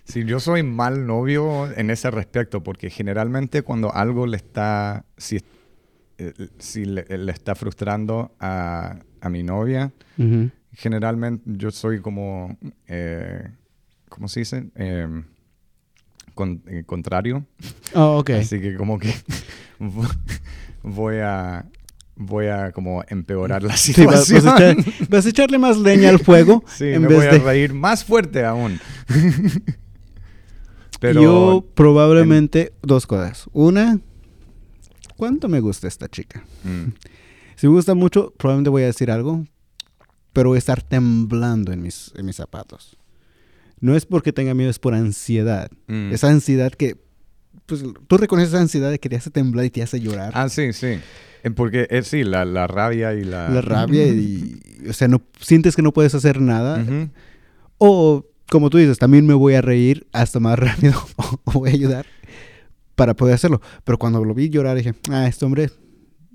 Sí, yo soy mal novio en ese respecto, porque generalmente cuando algo le está, si, eh, si le, le está frustrando a, a mi novia, generalmente yo soy como, eh, ¿cómo se dice? Em, con- eh, contrario. Oh, ok. Así que como que vo- *laughs* voy a, voy a como empeorar la Sí, vas, situación. vas a echar- vas a echarle más leña al fuego *laughs* Sí, en me vez voy a de... reír más fuerte aún. *laughs* Pero Yo probablemente dos cosas. Una, ¿cuánto me gusta esta chica? Mm, Si me gusta mucho, probablemente voy a decir algo, pero voy a estar temblando en mis, en mis zapatos. No es porque tenga miedo, es por ansiedad. mm. Esa ansiedad que, pues, tú reconoces esa ansiedad de que te hace temblar y te hace llorar. Ah, sí, sí. Eh, Porque eh, sí, la, la rabia y la... La rabia *laughs* y, o sea, no sientes que no puedes hacer nada. O, como tú dices, también me voy a reír hasta más *laughs* rápido o voy a ayudar para poder hacerlo. Pero cuando lo vi llorar dije, ah, este hombre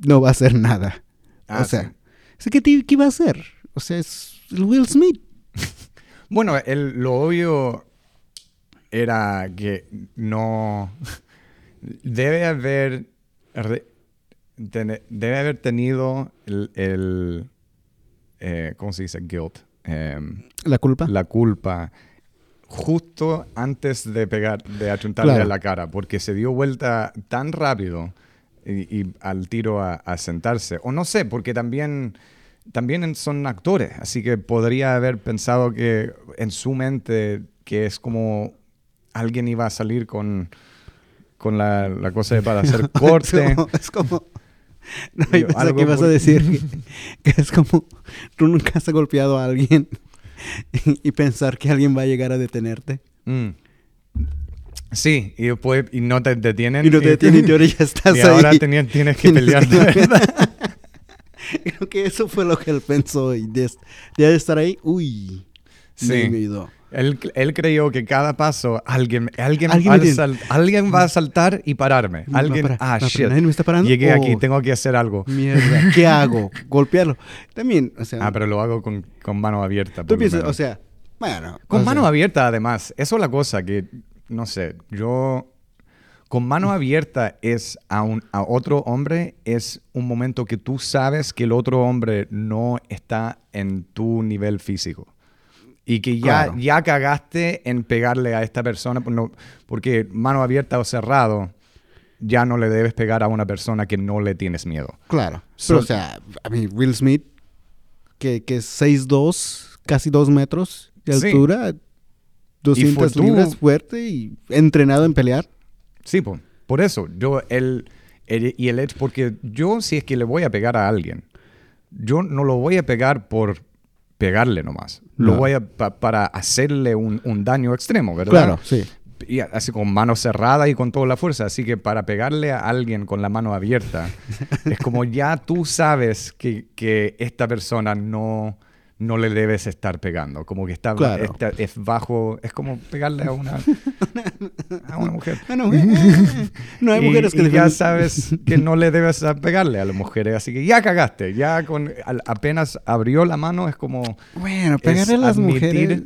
no va a hacer nada. Ah, o sea, sí. ¿qué, te- ¿qué iba a hacer? O sea, es Will Smith. *laughs* Bueno, el- lo obvio era que no... Debe haber... re- debe haber tenido el... el, eh, ¿Cómo se dice? Guilt. Em, La culpa. la culpa justo antes de pegar, de achuntarle Claro. a la cara, porque se dio vuelta tan rápido y, y al tiro a, a sentarse. O no sé, porque también, también son actores, así que podría haber pensado que en su mente que es como alguien iba a salir con, con la, la cosa de para hacer *laughs* corte. es como... es como- No, Yo, algo que ibas a muy- decir que, que es como tú nunca has golpeado a alguien y, y pensar que alguien va a llegar a detenerte. Mm. Sí, y después y no te detienen. Y no te detienen y ahora ya *laughs* estás y ahí. ahora teni- tienes que Tienes pelear. que- de verdad. Creo que eso fue lo que él pensó. Y de, de estar ahí, uy. Sí. Él, él creyó que cada paso alguien, alguien, Alguien sal- alguien va a saltar y pararme. Alguien, parar, ah, shit. ¿Nadie me está parando? Llegué aquí, Oh. tengo que hacer algo. Mierda, ¿qué hago? *laughs* Golpearlo. También, o sea, Ah, pero lo hago con, con mano abierta. tú piensas, o sea, bueno. Con o mano sea, abierta, además. Eso es la cosa que, no sé, yo... Con mano abierta es a, un, a otro hombre, es un momento que tú sabes que el otro hombre no está en tu nivel físico. Y que ya, Claro. ya cagaste en pegarle a esta persona, por no- porque mano abierta o cerrado, ya no le debes pegar a una persona que no le tienes miedo. Claro. Pero, o sea, a mí, Will Smith, que, que es 6'2, casi 2 metros de Sí. altura, 200 tú- libras, fuerte y entrenado en pelear. Sí, po. por eso, yo, el, el- y el hecho, porque yo si es que le voy a pegar a alguien, yo no lo voy a pegar por pegarle nomás, lo No. voy a, pa- para hacerle un, un daño extremo, ¿verdad? Claro, sí. Y así con mano cerrada y con toda la fuerza, así que para pegarle a alguien con la mano abierta, es como ya tú sabes que, que esta persona no... No le debes estar pegando, como que está, Claro. está- es bajo, es como pegarle a una, a una mujer. *laughs* No, *laughs* no hay Y- mujeres que y ya sabes *laughs* que no le debes pegarle a las mujeres, así que ya cagaste, ya con al- apenas abrió la mano es como Bueno, pegarle a las admitir mujeres.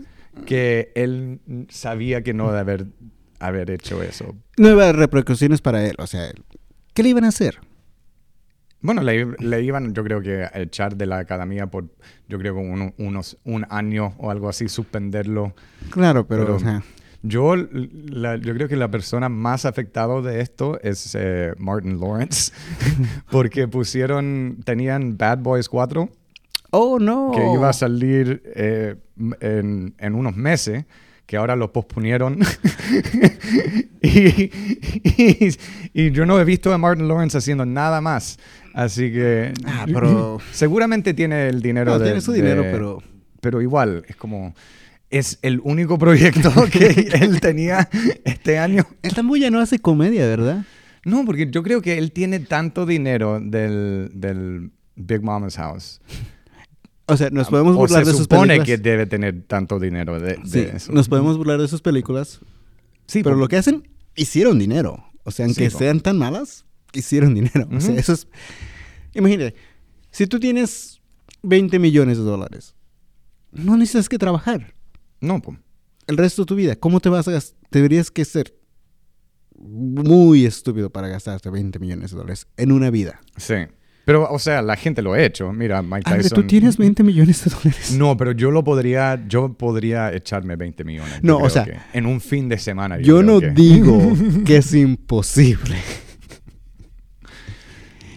que él sabía que no de haber haber hecho eso. No iba a repercusiones para él. O sea, ¿qué le iban a hacer? Bueno, le, le iban, yo creo que a echar de la academia por, yo creo uno- unos un año o algo así, suspenderlo. Claro, pero, Pero- o sea, Yo, la- yo creo que la persona más afectada de esto es eh, Martin Lawrence, *laughs* porque pusieron, tenían Bad Boys 4 oh no. que iba a salir eh, en, en unos meses, que ahora lo posponieron. *laughs* y, y- y yo no he visto a Martin Lawrence haciendo nada más. Así que... Ah, pero- *laughs* Seguramente tiene el dinero No, de... tiene su dinero, de- pero- Pero igual, es como... Es el único proyecto *laughs* que él tenía este año. El Tambuya no hace comedia, ¿verdad? No, porque yo creo que él tiene tanto dinero del, del Big Mama's House. O sea, nos podemos o burlar se de sus supone películas. que debe tener tanto dinero de, de Sí, eso. nos podemos burlar de sus películas. Sí, pero por- lo que hacen, hicieron dinero. O sea, aunque Sí, sean tan malas, hicieron dinero. O sea, eso es... Imagínate, si tú tienes 20 millones de dólares, no necesitas que trabajar No, po. el resto de tu vida. ¿Cómo te vas a gastar? Deberías que ser muy estúpido para gastarte 20 millones de dólares en una vida. sí. Pero, o sea, la gente lo ha hecho. Mira, Mike André, Tyson... tú tienes 20 millones de dólares. No, pero yo lo podría... Yo podría echarme 20 millones. No, o sea, que en un fin de semana. Yo no que- digo *laughs* que es imposible. *laughs*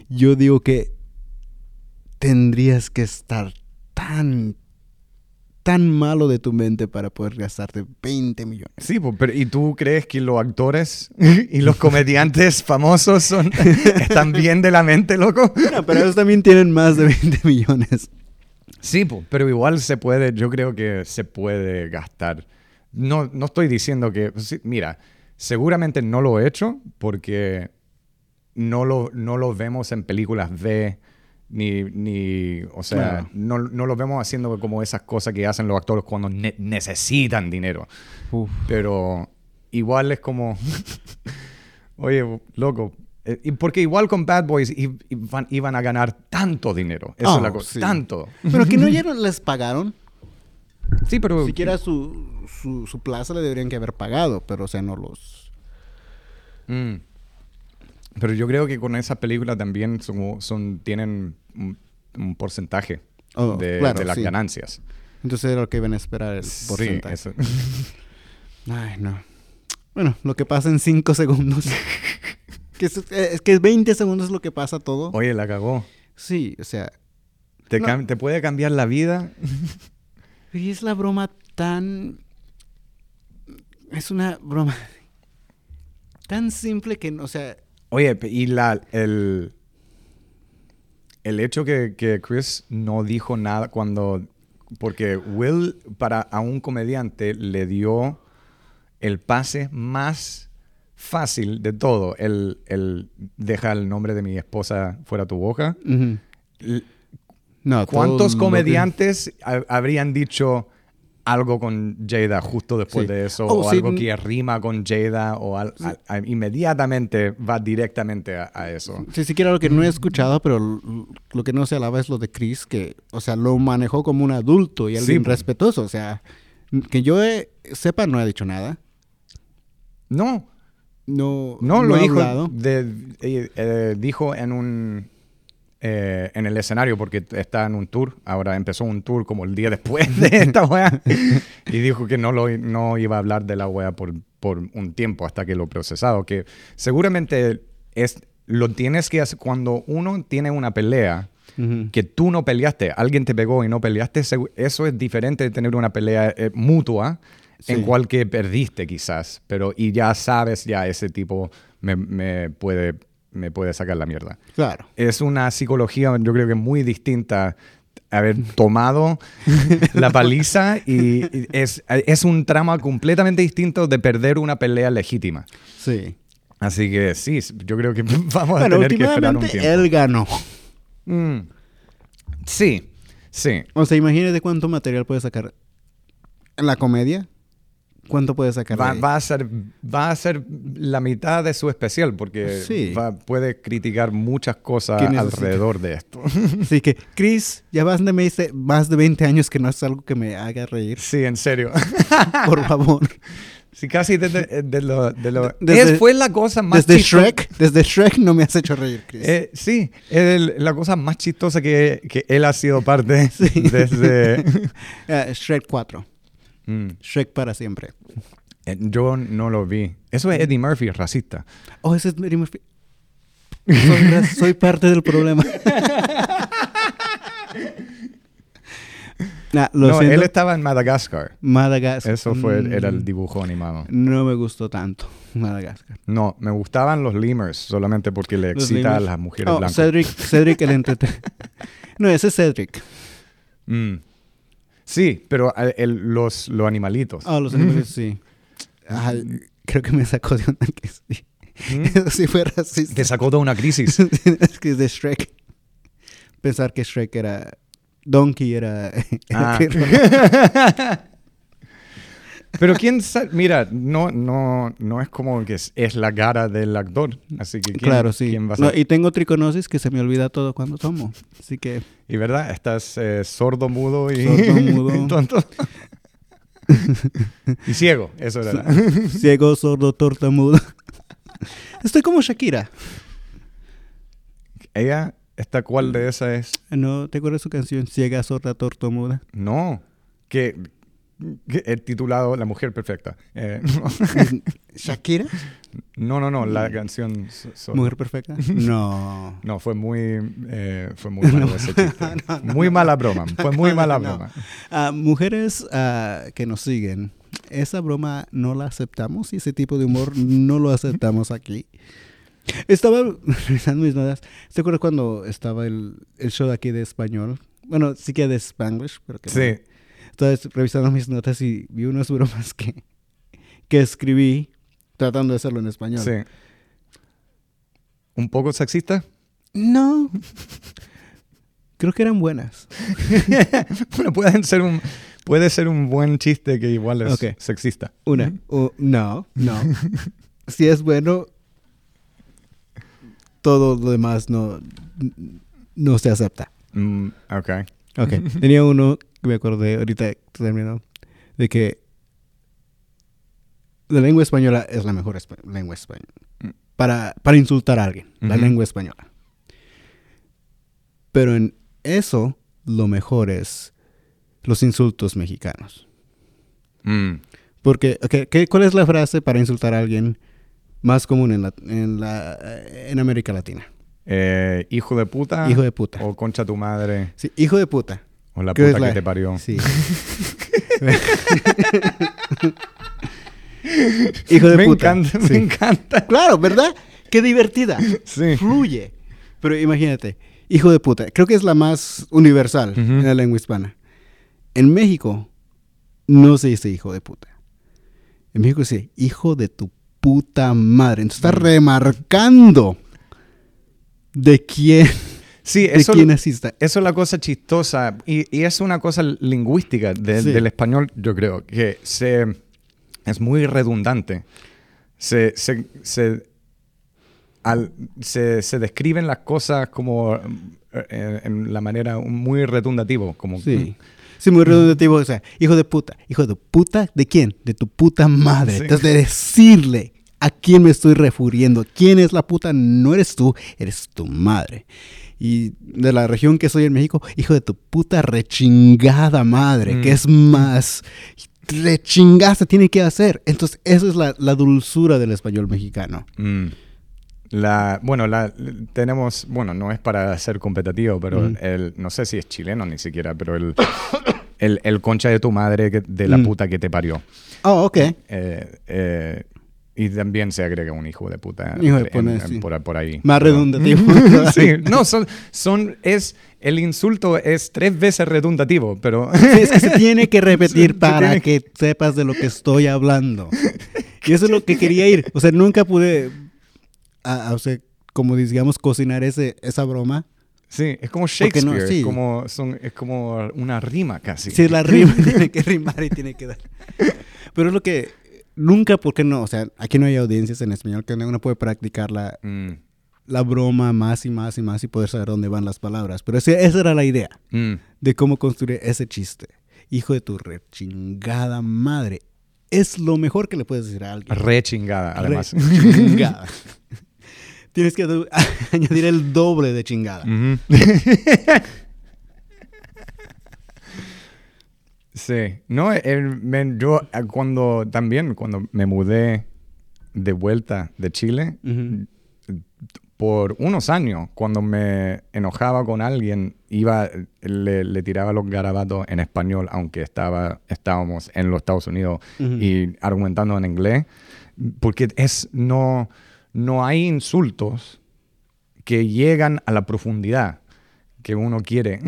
Yo digo que tendrías que estar tan, tan malo de tu mente para poder gastarte 20 millones. Sí, pero ¿y tú crees que los actores *laughs* y los comediantes famosos son, *laughs* están bien de la mente, loco? No, pero ellos también tienen más de 20 *laughs* millones. Sí, pero igual se puede, yo creo que se puede gastar. No, no estoy diciendo que, mira, seguramente no lo he hecho porque no lo, no lo vemos en películas B, ni, ni o sea, no, no lo vemos haciendo como esas cosas que hacen los actores cuando ne- necesitan dinero. Pero igual es como, *laughs* oye, loco, eh, y porque igual con Bad Boys iban, iban a ganar tanto dinero. Eso Oh, es la cosa, sí. tanto. Pero que no ya no les pagaron. Sí, pero... Siquiera su, su, su plaza le deberían que haber pagado, pero o sea, no los... Mm. Pero yo creo que con esas películas también son, son- tienen un, un porcentaje Oh, de, claro, de las sí. ganancias. Entonces era lo que iban a esperar el Sí, porcentaje. eso. *laughs* Ay, no. Bueno, lo que pasa en 5 segundos. *laughs* que es, es que 20 segundos es lo que pasa todo. Oye, la cagó. Sí, o sea, Te, No. te puede cambiar la vida. *laughs* y es la broma tan... Es una broma tan simple que, o sea, Oye, y la, el, el hecho que, que Chris no dijo nada cuando... Porque Will, para a un comediante, le dio el pase más fácil de todo el, el deja el nombre de mi esposa fuera tu boca. No, ¿Cuántos que- comediantes ha- habrían dicho algo con Jada justo después Sí. de eso? Oh, o sí. algo que rima con Jada o al- a- a- inmediatamente va directamente a, a eso. Sí, siquiera lo que no he escuchado, pero lo que no se alaba es lo de Chris, que, o sea, lo manejó como un adulto y alguien respetuoso. O sea, que yo eh, sepa, no ha dicho nada. No, No, no, lo ha dijo, de- eh, eh, dijo en un eh, en el escenario porque está en un tour. Ahora empezó un tour como el día después de *laughs* esta wea. y dijo que no, lo, no iba a hablar de la wea por, por un tiempo hasta que lo procesado. Que seguramente es, lo tienes que hacer cuando uno tiene una pelea Ujú. que tú no peleaste, alguien te pegó y no peleaste, eso es diferente de tener una pelea eh, mutua en Sí. cual que perdiste quizás, pero y ya sabes, ya ese tipo me, me puede, me puede sacar la mierda. Claro. Es una psicología, yo creo que muy distinta haber tomado *laughs* la paliza y, y es, es un trama completamente distinto de perder una pelea legítima. Sí. Así que sí, yo creo que *laughs* vamos a tener que esperar un tiempo. él ganó. Mm. Sí, sí. O sea, imagínate cuánto material puede sacar en la comedia. ¿Cuánto puede sacar? Va, va a ser, va a ser la mitad de su especial porque Sí. va- puede criticar muchas cosas alrededor de esto. *laughs* Así que, Chris, ya más de, me dice- más de 20 años que no es algo que me haga reír. sí, en serio. *laughs* Por favor. Sí, casi desde de lo, de lo- Desde- es- fue la cosa más Desde chisto- Shrek, desde Shrek no me has hecho reír, Chris. Eh, sí, es la cosa más chistosa que, que él ha sido parte *laughs* Sí. desde... Eh, Shrek 4. Mm. Shrek para siempre. Eh, Yo no lo vi. Eso es Eddie Murphy, racista. Oh, ese es Eddie Murphy. Soy, *laughs* parte del problema. *laughs* Nah, lo no, siento. él estaba en Madagascar. Madagascar. Eso fue, Mm, era el dibujo animado. No me gustó tanto Madagascar. No, me gustaban los lemurs solamente porque le Los excita a las mujeres Oh, blancas. Cedric, Cedric el *laughs* entretenimiento. no, ese es Cedric. Mm. Sí, pero eh, el- los, los animalitos. Ah, los animales sí. Creo que me sacó de una que sí. ¿Mm? *laughs* Eso sí fue racista. Te sacó de una crisis. *laughs* es que es de Shrek. Pensar que Shrek era. Donkey era. *laughs* era Ah. Pero quién sabe, mira, no, no, no es como que es, es la cara del actor. Así que ¿quién, claro, sí. quién va a No, ser? y tengo triconosis que se me olvida todo cuando tomo. Así que. Y verdad, estás eh, sordo, mudo y Sordo, *laughs* mudo. y tonto. *laughs* y ciego, eso era. Ciego, sordo, tortamudo. *laughs* Estoy como Shakira. Ella, ¿esta cuál de esas es? ¿No te acuerdas su canción? Ciega, sorda, tortamuda. No, que el titulado La Mujer Perfecta. Eh, *laughs* ¿Shakira? no, no, no, la canción... so- ¿Mujer perfecta? *laughs* No. No, fue muy, eh, fue muy malo *laughs* ese chiste. Muy mala broma, fue muy mala No. broma. Ah, mujeres ah, que nos siguen, esa broma no la aceptamos y ese tipo de humor no lo aceptamos aquí. Estaba revisando mis notas. ¿Te acuerdas cuando estaba el, el show de aquí de español? Bueno, sí que de Spanglish, pero que no. Sí, Estaba revisando mis notas y vi unas bromas que, que escribí tratando de hacerlo en español. sí. ¿Un poco sexista? No. Creo que eran buenas. *laughs* Bueno, pueden ser un, puede ser un buen chiste que igual es sexista. Una. no, no. *laughs* si es bueno, todo lo demás no, no se acepta. Mm, ok. Ok. Tenía uno que me acordé ahorita terminó de que la lengua española es la mejor espa- lengua española Mm. para, para insultar a alguien, la lengua española. Pero en eso lo mejor es los insultos mexicanos. Mm. Porque, ok, ¿qué- ¿cuál es la frase para insultar a alguien más común en, la, en, la, en América Latina? Eh, hijo de puta. Hijo de puta. O concha tu madre. Sí, hijo de puta. O la ¿Qué es puta que te parió. Sí. *laughs* hijo de me puta. encanta, Sí. me encanta. Claro, ¿verdad? Qué divertida. Sí. Fluye. Pero imagínate, hijo de puta. Creo que es la más universal en la lengua hispana. En México no se dice hijo de puta. En México se dice hijo de tu puta madre. Entonces está remarcando de quién, Sí, de eso, quién asista. eso es la cosa chistosa y, y es una cosa lingüística de- Sí. del español, yo creo, que se, es muy redundante. Se, se, se, al- se, se describen las cosas como eh, en la manera muy redundativo, como Sí. Sí, muy redundativo. O sea, hijo de puta. ¿Hijo de puta? ¿De quién? De tu puta madre. Sí. Entonces, de decirle a quién me estoy refiriendo. ¿Quién es la puta? No eres tú, eres tu madre. Y de la región que soy en México, hijo de tu puta rechingada madre, Mm. que es más rechingada tiene que hacer. Entonces, esa es la, la dulzura del español mexicano. Mm. La, bueno, la, tenemos, bueno, no es para ser competitivo, pero Mm. el, no sé si es chileno ni siquiera, pero el, el, el concha de tu madre que- de la Mm. puta que te parió. Oh, ok. Eh, eh, y también se agrega un hijo de puta Hijo de puta, en- sí. por, por ahí. Más redundativo. *laughs* *laughs* sí, no, son, son, es, el insulto es tres veces redundativo, pero... *laughs* Sí, es que se tiene que repetir para tiene que sepas de lo que estoy hablando. Y eso es lo que quería ir. O sea, nunca pude, a- a- o sea, como digamos, cocinar ese, esa broma. Sí, es como no, Shakespeare, sí. es, como, son, es como una rima casi. Si la rima tiene que rimar y tiene que dar. Pero es lo que nunca, ¿por qué no? O sea, aquí no hay audiencias en español que uno puede practicar la, Mm, la broma más y más y más y poder saber dónde van las palabras. Pero ese- esa era la idea mm. de cómo construir ese chiste. Hijo de tu rechingada madre. Es lo mejor que le puedes decir a alguien. Re chingada, además. Re *laughs* chingada. Tienes que *laughs* añadir el doble de chingada. *laughs* sí, no, el- yo eh, cuando también, cuando me mudé de vuelta de Chile, por unos años, cuando me enojaba con alguien, iba, le, le tiraba los garabatos en español, aunque estaba, estábamos en los Estados Unidos y argumentando en inglés, porque es, no, no hay insultos que llegan a la profundidad que uno quiere,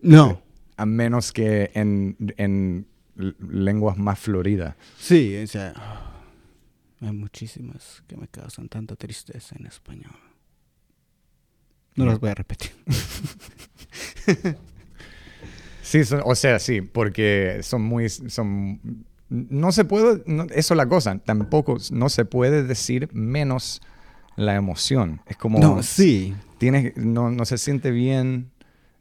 No. A menos que en, en lenguas más floridas. Sí, o sea, hay muchísimas que me causan tanta tristeza en español. No las voy a repetir. *laughs* Sí, son- o sea, sí, porque son muy, son, no se puede, no- eso es la cosa, tampoco, no se puede decir menos la emoción. Es como, No, sí. tienes, no, no se siente bien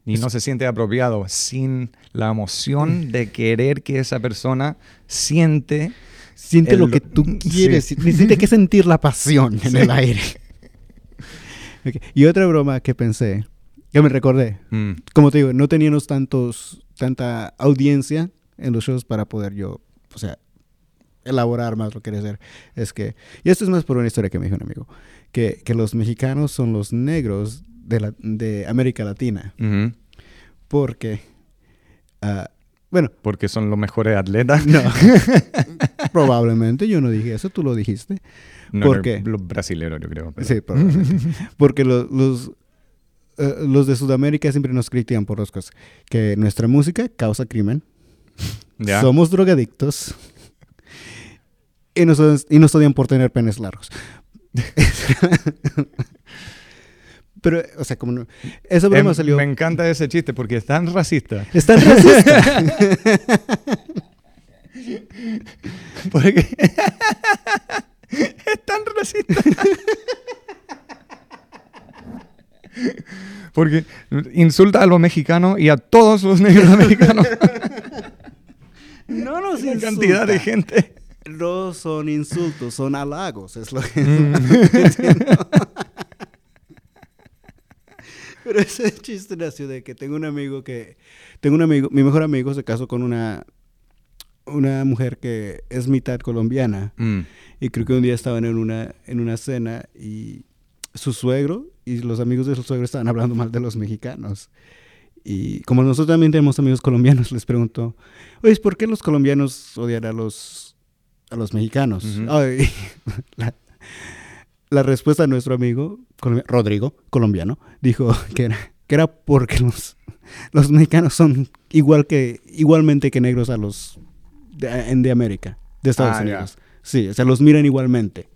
y no se siente apropiado sin la emoción de querer que esa persona siente. Siente El- lo que tú sí. quieres. Tiene que sentir la pasión en el aire. *laughs* Ok, Y otra broma que pensé, que me recordé, Mm, como te digo, no teníamos tantos, tanta audiencia en los shows para poder yo, o sea, elaborar más lo que quería hacer. Es que, y esto es más por una historia que me dijo un amigo, que, que los mexicanos son los negros de, la, de América Latina, porque, ah, bueno, porque son los mejores atletas. no, *laughs* probablemente yo no dije eso, tú lo dijiste. No, ¿Por no? Los brasileros, yo creo. pero- Sí, probablemente. *laughs* Porque lo- los, eh, los de Sudamérica siempre nos critican por dos cosas. Que nuestra música causa crimen, ¿Ya? somos drogadictos y nos, y nos odian por tener penes largos. *laughs* Pero, o sea, como no, esa broma Em, salió... Me encanta ese chiste porque es tan racista. Es tan racista. *laughs* Porque *laughs* es tan racista. *laughs* Porque insulta a los mexicanos y a todos los negros americanos. no nos Una cantidad de insulta. gente. No son insultos, son halagos, es lo que... Mm. Pero *laughs* ese chiste nació de que tengo un amigo que... Tengo un amigo, mi mejor amigo se casó con una... Una mujer que es mitad colombiana. Mm, Y creo que un día estaban en una, en una cena y su suegro y los amigos de su suegro estaban hablando mal de los mexicanos. Y como nosotros también tenemos amigos colombianos, *laughs* les preguntó, oye, ¿por qué los colombianos odian a los, a los mexicanos? Ay, *laughs* la, la respuesta de nuestro amigo, Rodrigo, colombiano, dijo *laughs* que era, que era porque los, los mexicanos son igual que, igualmente que negros a los de, de América, de Estados Ah, ya. Unidos. Sí, o sea, los miran igualmente.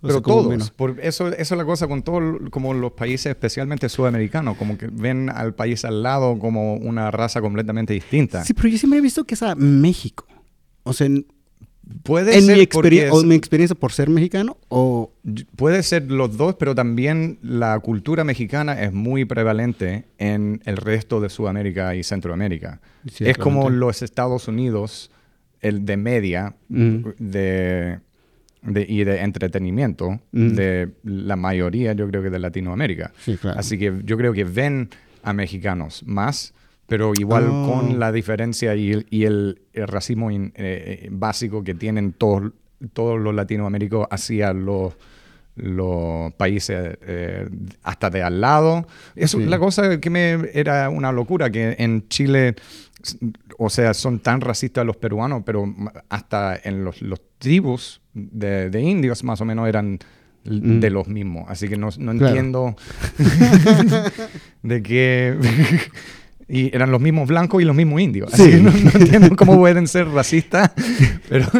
O Pero sea, todos. Por eso, eso es la cosa con todos como los países, especialmente sudamericanos, como que ven al país al lado como una raza completamente distinta. Sí, pero yo siempre he visto que es a México. O sea, Puede en ser mi, porque experien- o es- mi experiencia por ser mexicano o... Puede ser los dos, pero también la cultura mexicana es muy prevalente en el resto de Sudamérica y Centroamérica. Sí, es como los Estados Unidos, el de media Mm. de, de- y de entretenimiento Mm. de la mayoría, yo creo que de Latinoamérica. Sí, claro. Así que yo creo que ven a mexicanos más, pero igual Oh. con la diferencia y el, y el- el racismo in- eh, eh, básico que tienen todos, todos los latinoamericanos hacia los, los países eh, hasta de al lado. Eso Sí. la cosa que me era una locura, que en Chile, o sea, son tan racistas los peruanos, pero hasta en los, los tribus de, de indios más o menos eran Mm. de los mismos. Así que no, no Claro. entiendo *laughs* de qué... y eran los mismos blancos y los mismos indios. Así que no, no entiendo cómo pueden ser racistas, pero... *laughs*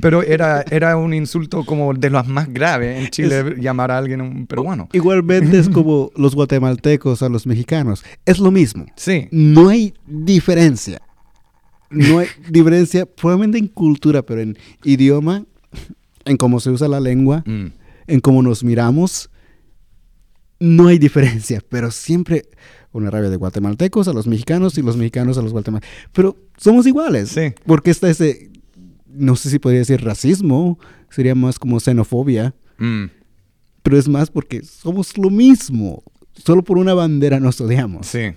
Pero era, era un insulto como de los más graves en Chile llamar a alguien un peruano. Igualmente es como *laughs* los guatemaltecos a los mexicanos. Es lo mismo. Sí. No hay diferencia. No hay *laughs* diferencia, probablemente en cultura, pero en idioma, en cómo se usa la lengua, Mm. en cómo nos miramos, no hay diferencia. Pero siempre una rabia de guatemaltecos a los mexicanos y los mexicanos a los guatemaltecos. Pero somos iguales. Sí. Porque está ese, no sé si podría decir racismo, sería más como xenofobia, Mm. pero es más porque somos lo mismo. Solo por una bandera nos odiamos. Sí.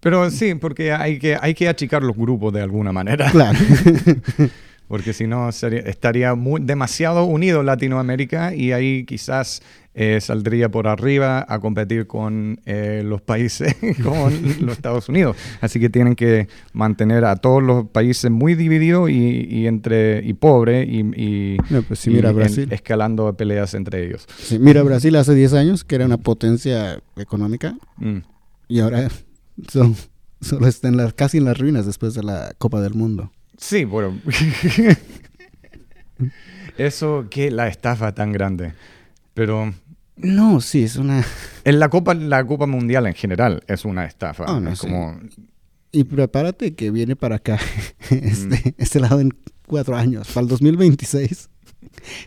Pero sí, porque hay que, hay que achicar los grupos de alguna manera. Claro. *laughs* Porque si no, estaría muy, demasiado unido Latinoamérica y ahí quizás eh, saldría por arriba a competir con eh, los países, *laughs* con *laughs* los Estados Unidos. Así que tienen que mantener a todos los países muy divididos y, y entre, y pobres y, y- No, pues sí, y mira en- Brasil. escalando peleas entre ellos. Mira, Brasil hace 10 años, que era una potencia económica, Mm. y ahora *laughs* son, solo está en las, casi en las ruinas después de la Copa del Mundo. Sí, bueno. *laughs* Eso que la estafa tan grande. Pero No, sí, es una... *laughs* en la Copa, la Copa Mundial en general es una estafa. Ah, no, es sí. como, Y prepárate que viene para acá, *laughs* este, este lado en cuatro años, para el 2026.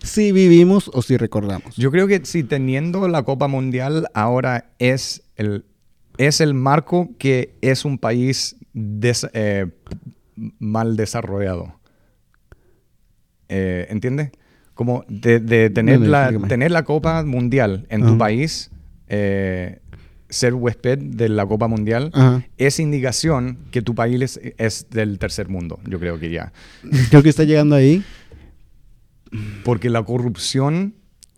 Si vivimos o si recordamos. yo creo que si teniendo la Copa Mundial ahora es el, es el marco que es un país des- eh, mal desarrollado. Eh, ¿Entiendes? Como de, de tener, la, explícame. tener la Copa Mundial en tu país, eh, ser huésped de la Copa Mundial, es indicación que tu país es, es del tercer mundo, yo creo que ya. Creo que está llegando ahí. Porque la corrupción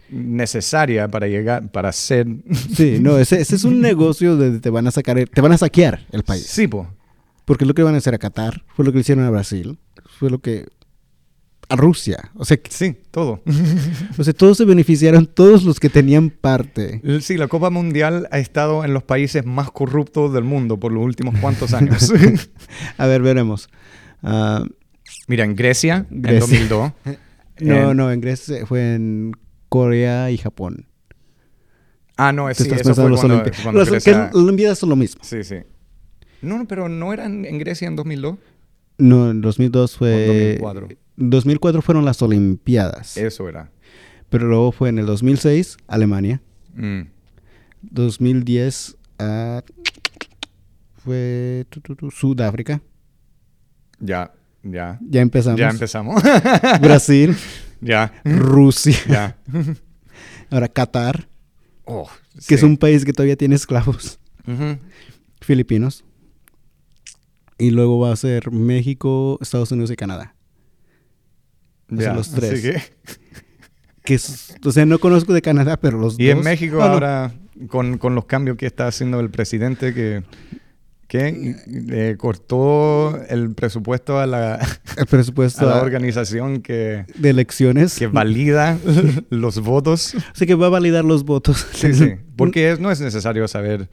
necesaria para llegar, para ser... Sí, no, ese, ese es un *laughs* negocio de te van a sacar, el- te van a saquear el país. Sí, po. Porque es lo que van a hacer a Qatar, fue lo que hicieron a Brasil, fue lo que a Rusia. O sea, que- Sí, todo. *laughs* o sea, todos se beneficiaron, todos los que tenían parte. Sí, la Copa Mundial ha estado en los países más corruptos del mundo por los últimos cuantos años. *laughs* A ver, veremos. Ah, Mira, en Grecia, en Grecia. 2002. *laughs* no, en- no, en Grecia fue en Corea y Japón. Ah, no, Te sí, eso fue cuando, cuando que Grecia- las Olimpiadas son lo mismo. Sí, sí. No, pero no eran en Grecia en 2002. No, en 2002 fue... O 2004. 2004 fueron las Olimpiadas. Eso era. Pero luego fue en el 2006, Alemania. Mm. 2010 ah, fue tu, tu, tu, Sudáfrica. Ya, ya. Ya empezamos. Ya empezamos. *laughs* Brasil, ya, Rusia. ya. *laughs* Ahora Qatar, Oh, que es sí. un país que todavía tiene esclavos. Ujú. Filipinos. Y luego va a ser México, Estados Unidos y Canadá. Son los tres. así que- Que o sea, no conozco de Canadá, pero los Y dos. en México Ah, no. ahora, con, con los cambios que está haciendo el presidente, que, que eh, cortó el presupuesto a la, *laughs* El presupuesto a la organización que, de elecciones. que valida *laughs* los votos. O sea, que va a validar los votos. Sí, sí. *laughs* Porque es- no es necesario saber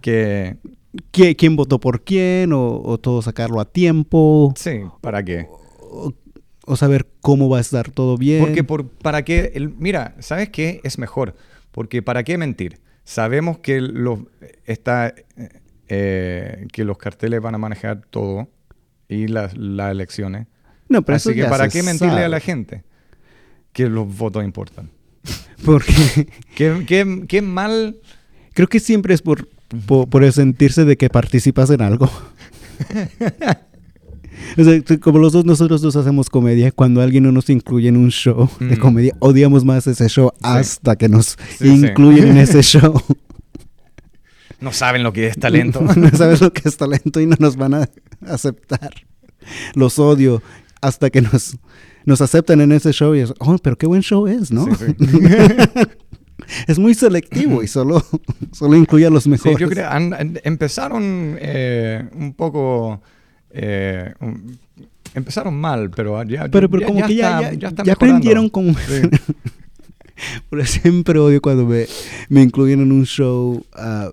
que... ¿Qui- ¿Quién votó por quién? O, o todo sacarlo a tiempo. Sí, ¿para qué? O- o saber cómo va a estar todo bien. Porque por, para qué, el- mira, ¿sabes qué? Es mejor. Porque para qué mentir. Sabemos que los, está, eh, que los carteles van a manejar todo y las, las elecciones. no, pero Así eso que ya para se qué mentirle a la gente que los votos importan. *laughs* Porque ¿Qué, qué, qué mal... creo que siempre es por, por, por el sentirse de que participas en algo. *laughs* O sea, tú- como los dos nosotros dos hacemos comedia, cuando alguien no nos incluye en un show de Mm. comedia, odiamos más ese show hasta que nos Sí, sí. incluyen en ese show. No saben lo que es talento. *laughs* no sabes lo que es talento y no nos van a aceptar. Los odio hasta que nos, nos aceptan en ese show y es, oh, pero qué buen show es, ¿no? *laughs* Es muy selectivo y solo, *laughs* solo incluye a los Sí, mejores. yo creo han- han- empezaron eh, un poco... eh, un- empezaron mal, pero ya, Pero, pero como que ya, está- ya, está ya mejorando. aprendieron cómo... Sí. *laughs* Pero siempre odio cuando me, me incluyen en un show. ah,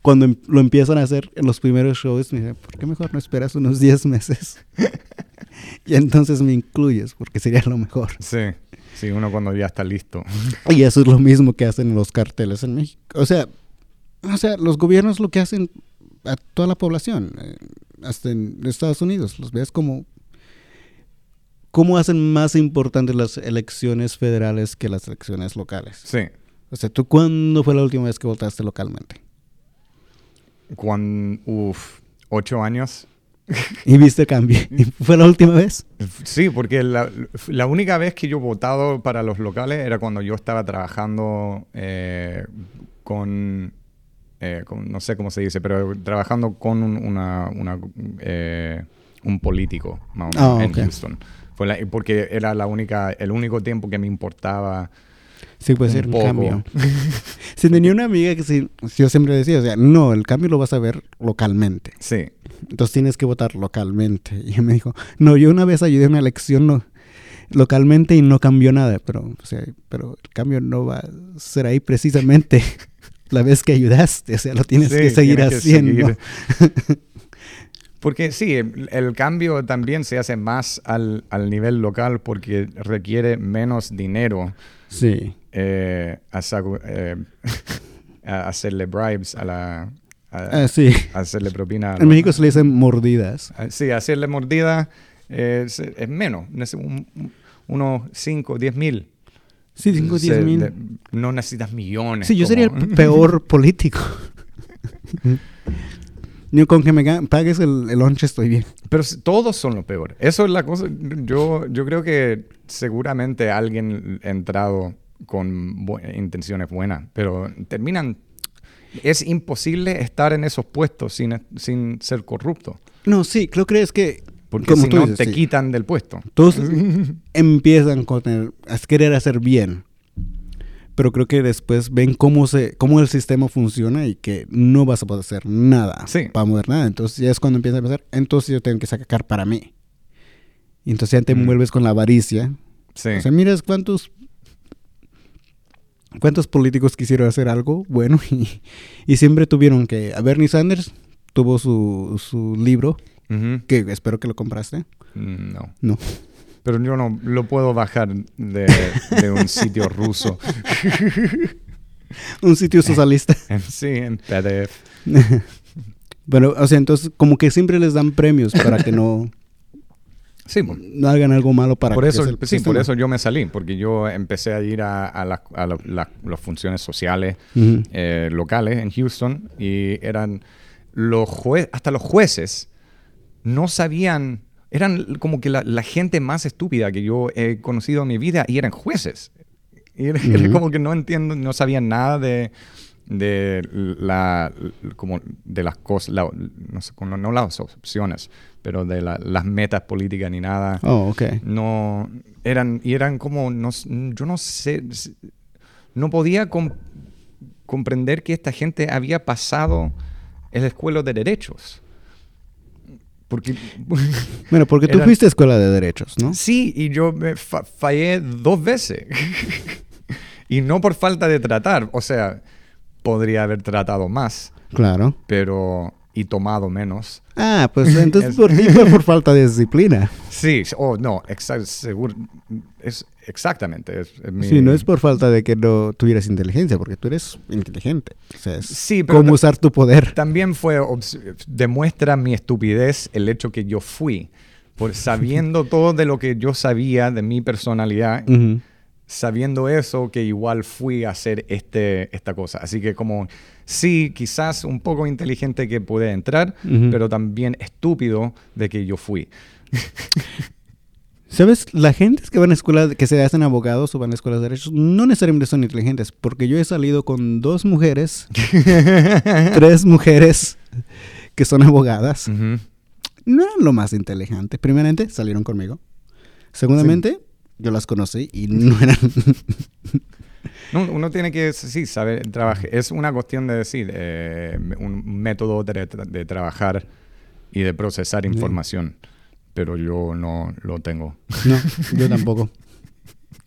cuando em- lo empiezan a hacer en los primeros shows, me dicen, ¿por qué mejor no esperas unos 10 meses? *laughs* y entonces me incluyes, porque sería lo mejor. Sí, sí, uno cuando ya está listo. Y eso es lo mismo que hacen los carteles en México. O sea, o sea, los gobiernos lo que hacen a toda la población, eh, hasta en Estados Unidos, los ves como cómo hacen más importantes las elecciones federales que las elecciones locales. Sí. O sea, ¿tú cuándo fue la última vez que votaste localmente? Cuando, uf, ocho años. Y viste el cambio. ¿Y ¿Fue la última vez? Sí, porque la, la única vez que yo he votado para los locales era cuando yo estaba trabajando eh, con, eh, con- no sé cómo se dice, pero trabajando con un, una, una, eh, un político más o menos, Ah, en. Houston. Fue la- porque era la única, el único tiempo que me importaba. Sí, puede ser un cambio. *laughs* Sí, tenía una amiga que sí, yo siempre decía, o sea, no, el cambio lo vas a ver localmente. Sí, Entonces tienes que votar localmente. *laughs* Y ella me dijo, no, yo una vez ayudé a una elección no- localmente y no cambió nada, pero, o sea, pero el cambio no va a ser ahí precisamente *laughs* la vez que ayudaste, o sea, lo tienes Sí, que seguir tienes que haciendo. seguir. *laughs* Porque sí, el, cambio también se hace más al, al nivel local porque requiere menos dinero Sí. eh, hacer- eh, a hacerle bribes a la... a- Ah, sí. hacerle propina. a En los- México se le dicen mordidas. Ah, Sí, hacerle mordida eh, es, es menos, nece- un- un- unos 5, 10 mil. Sí, 5 o Se- 10 mil. de- No necesitas millones. Sí, yo sería el como- *laughs* peor político. Yo con que me pagues el, el lunch estoy bien. Pero todos son lo peor. Eso es la cosa. Yo, yo creo que seguramente alguien ha entrado con bu- intenciones buenas, pero terminan... Es imposible estar en esos puestos sin, sin ser corrupto. No, sí, creo que es que... Porque como si tú no, dices, te sí. quitan del puesto. Todos *laughs* empiezan con el- a querer hacer bien. Pero creo que después ven cómo, se, cómo el sistema funciona y que no vas a poder hacer nada Sí. para mover nada. Entonces ya es cuando empiezan a pensar, entonces yo tengo que sacar para mí. Y entonces ya te Mm. con la avaricia. Sí. O sea, miras cuántos cuántos políticos quisieron hacer algo bueno *laughs* y, y siempre tuvieron que... A Bernie Sanders tuvo su, su libro, que espero que lo compraste. Mm, No. No. Pero yo no lo puedo bajar de, de un sitio ruso. *laughs* Un sitio socialista. *laughs* Sí, en PDF. Pero, o sea, entonces como que siempre les dan premios para que no, Sí, pues, no hagan algo malo para por que eso, sí, por eso yo me salí, porque yo empecé a ir a, a las- a la- la- las funciones sociales eh, locales en Houston y eran los jueces, hasta los jueces no sabían, eran como que la, gente más estúpida que yo he conocido en mi vida y eran jueces. Y era, como que no entiendo, no sabían nada de, de la, como de las cosas, la- no, sé, no, no las opciones, pero de la- las metas políticas ni nada Oh, ok. no eran y eran como no, yo no sé no podía com- comprender que esta gente había pasado el escuela de derechos porque *laughs* Bueno, porque tú Eran- fuiste a escuela de derechos, ¿no? sí y yo me fa- fallé dos veces *laughs* y no por falta de tratar o sea podría haber tratado más Claro. pero y tomado menos. Ah, pues *laughs* entonces por ti fue por falta de disciplina. Sí, oh, no, exa- seguro, es exactamente. es- es mi- Sí, no es por falta de que no tuvieras inteligencia, porque tú eres inteligente. O sea, es Sí, pero cómo usar tu poder. También fue, demuestra mi estupidez el hecho que yo fui, por sabiendo *laughs* todo de lo que yo sabía de mi personalidad, Ujú. Sabiendo eso, que igual fui a hacer este, esta cosa. Así que como, sí, quizás un poco inteligente que pude entrar, Ujú. pero también estúpido de que yo fui. *laughs* ¿Sabes? La gente que van a escuelas, que se hacen abogados o van a escuelas de derechos, no necesariamente son inteligentes, porque yo he salido con dos mujeres, *laughs* tres mujeres que son abogadas. Ujú. No eran lo más inteligente. Primeramente, salieron conmigo. Segundamente, yo las conocí y no eran... *laughs* No, uno tiene que, sí, saber trabajar. Es una cuestión de decir, eh, un método de, de trabajar y de procesar información. Pero yo no lo tengo. No, *laughs* yo tampoco.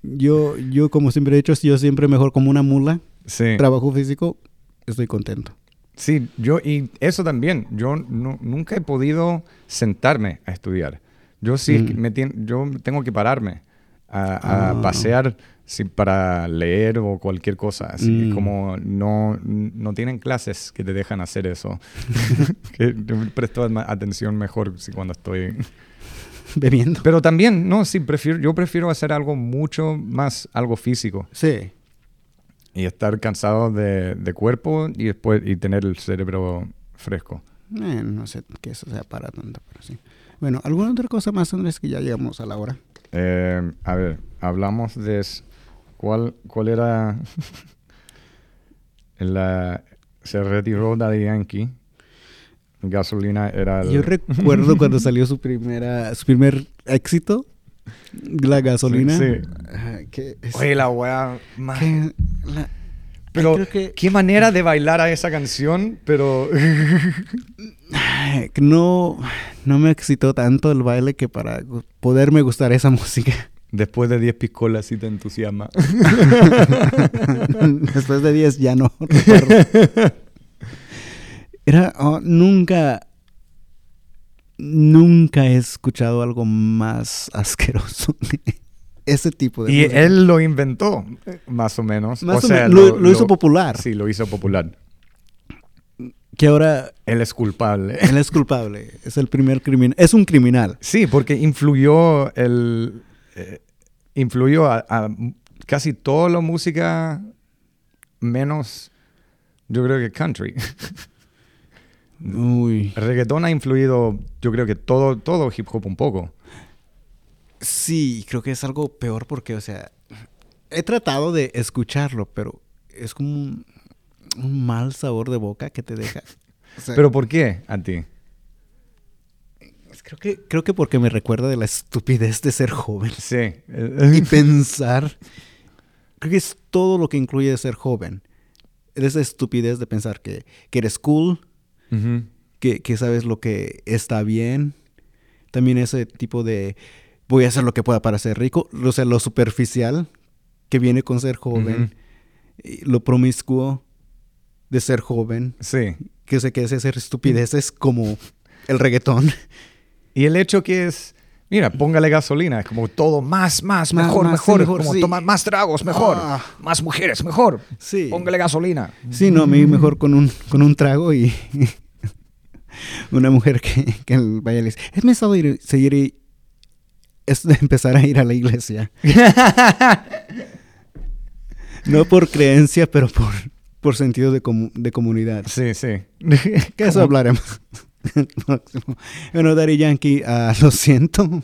Yo, yo como siempre he dicho, yo siempre mejor como una mula. Sí. Trabajo físico, estoy contento. Sí, yo, y eso también, yo no- nunca he podido sentarme a estudiar. Yo sí, Mm. me yo tengo que pararme a, a Ah. pasear sí, para leer o cualquier cosa. Así Mm. como no, no tienen clases que te dejan hacer eso. *laughs* *laughs* que presto atención mejor sí, cuando estoy... *laughs* Bebiendo. Pero también, no, sí, prefiero, yo prefiero hacer algo mucho más, algo físico. Sí. Y estar cansado de, de cuerpo y después y tener el cerebro fresco. Eh, no sé que eso sea para tanto, pero sí. Bueno, ¿alguna otra cosa más, Andrés, que ya llegamos a la hora? Eh, a ver, hablamos de cuál, cuál era *laughs* la se retiró Daddy Yankee. Gasolina era el- Yo recuerdo *laughs* cuando salió su primera, su primer éxito, la gasolina. Sí, sí. Que es- Oye, la que la- Pero creo que- qué manera de bailar a esa canción, pero no, no me excitó tanto el baile que para poderme gustar esa música. después de 10 piscolas sí te entusiasma. *laughs* Después de 10 ya no recuerdo. Era, oh, nunca, nunca he escuchado algo más asqueroso que ese tipo de y música. él lo inventó, más o menos. Más o o sea, menos, lo- lo hizo popular. Sí, lo hizo popular. Que ahora Él es culpable. él es culpable. Es el primer criminal. Es un criminal. Sí, porque influyó el eh, influyó a, a casi toda la música menos yo creo que country. Uy. Reggaetón ha influido yo creo que todo todo hip hop un poco. Sí, creo que es algo peor porque, o sea, he tratado de escucharlo, pero es como un, un mal sabor de boca que te deja. *laughs* O sea, Pero ¿por qué a ti? creo que creo que porque me recuerda de la estupidez de ser joven Sí. y pensar. Creo que es todo lo que incluye ser joven. Esa estupidez de pensar que, que eres cool, que, que sabes lo que está bien. También ese tipo de voy a hacer lo que pueda para ser rico. O sea, lo superficial que viene con ser joven. Lo promiscuo de ser joven. Sí. Que sé que es hacer estupideces como el reggaetón. Y el hecho que es, mira, póngale gasolina, es como todo más, más, Más, mejor, más, mejor, sí, mejor, como sí. tomar más tragos, mejor, Ah. más mujeres, mejor. Sí. Póngale gasolina. Sí, no, a mí mejor con un, con un trago y *laughs* una mujer que, que vaya iglesia. He pensado ir, seguir es de empezar a ir a la iglesia. No por creencia, pero por, por sentido de, comu- de comunidad. Sí, sí. Que eso hablaremos. Bueno, Daddy Yankee, ah, lo siento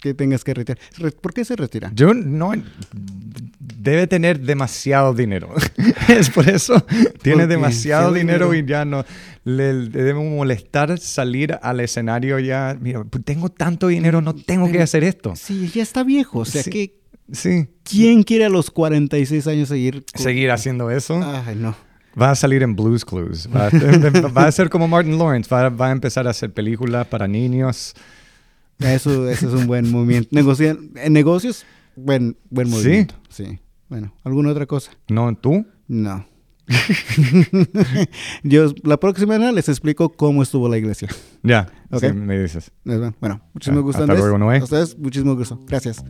que tengas que retirar. Re- ¿Por qué se retira? Yo no... Debe tener demasiado dinero. *laughs* es por eso. Tiene demasiado ¿Qué dinero dinero? y ya no... Le, le debe molestar salir al escenario ya. Mira, pues tengo tanto dinero, no tengo que Pero- hacer esto. Sí, ya está viejo. O sea, Sí. que Sí. ¿quién quiere a los 46 años seguir? Seguir haciendo eso. Ay, no. Va a salir en Blues Clues. Va a, *laughs* va a ser como Martin Lawrence. Va, va a empezar a hacer películas para niños. Eso, eso es un buen movimiento. Negociar, en negocios, buen, buen ¿Sí? movimiento. Sí. Bueno, ¿alguna otra cosa? ¿No tú? No. *laughs* Yo la próxima semana les explico cómo estuvo la iglesia. Ya, Ok. sí, me dices. Bueno, muchísimo Ah, gusto, hasta luego, Noé. A ustedes, muchísimo gusto. Gracias.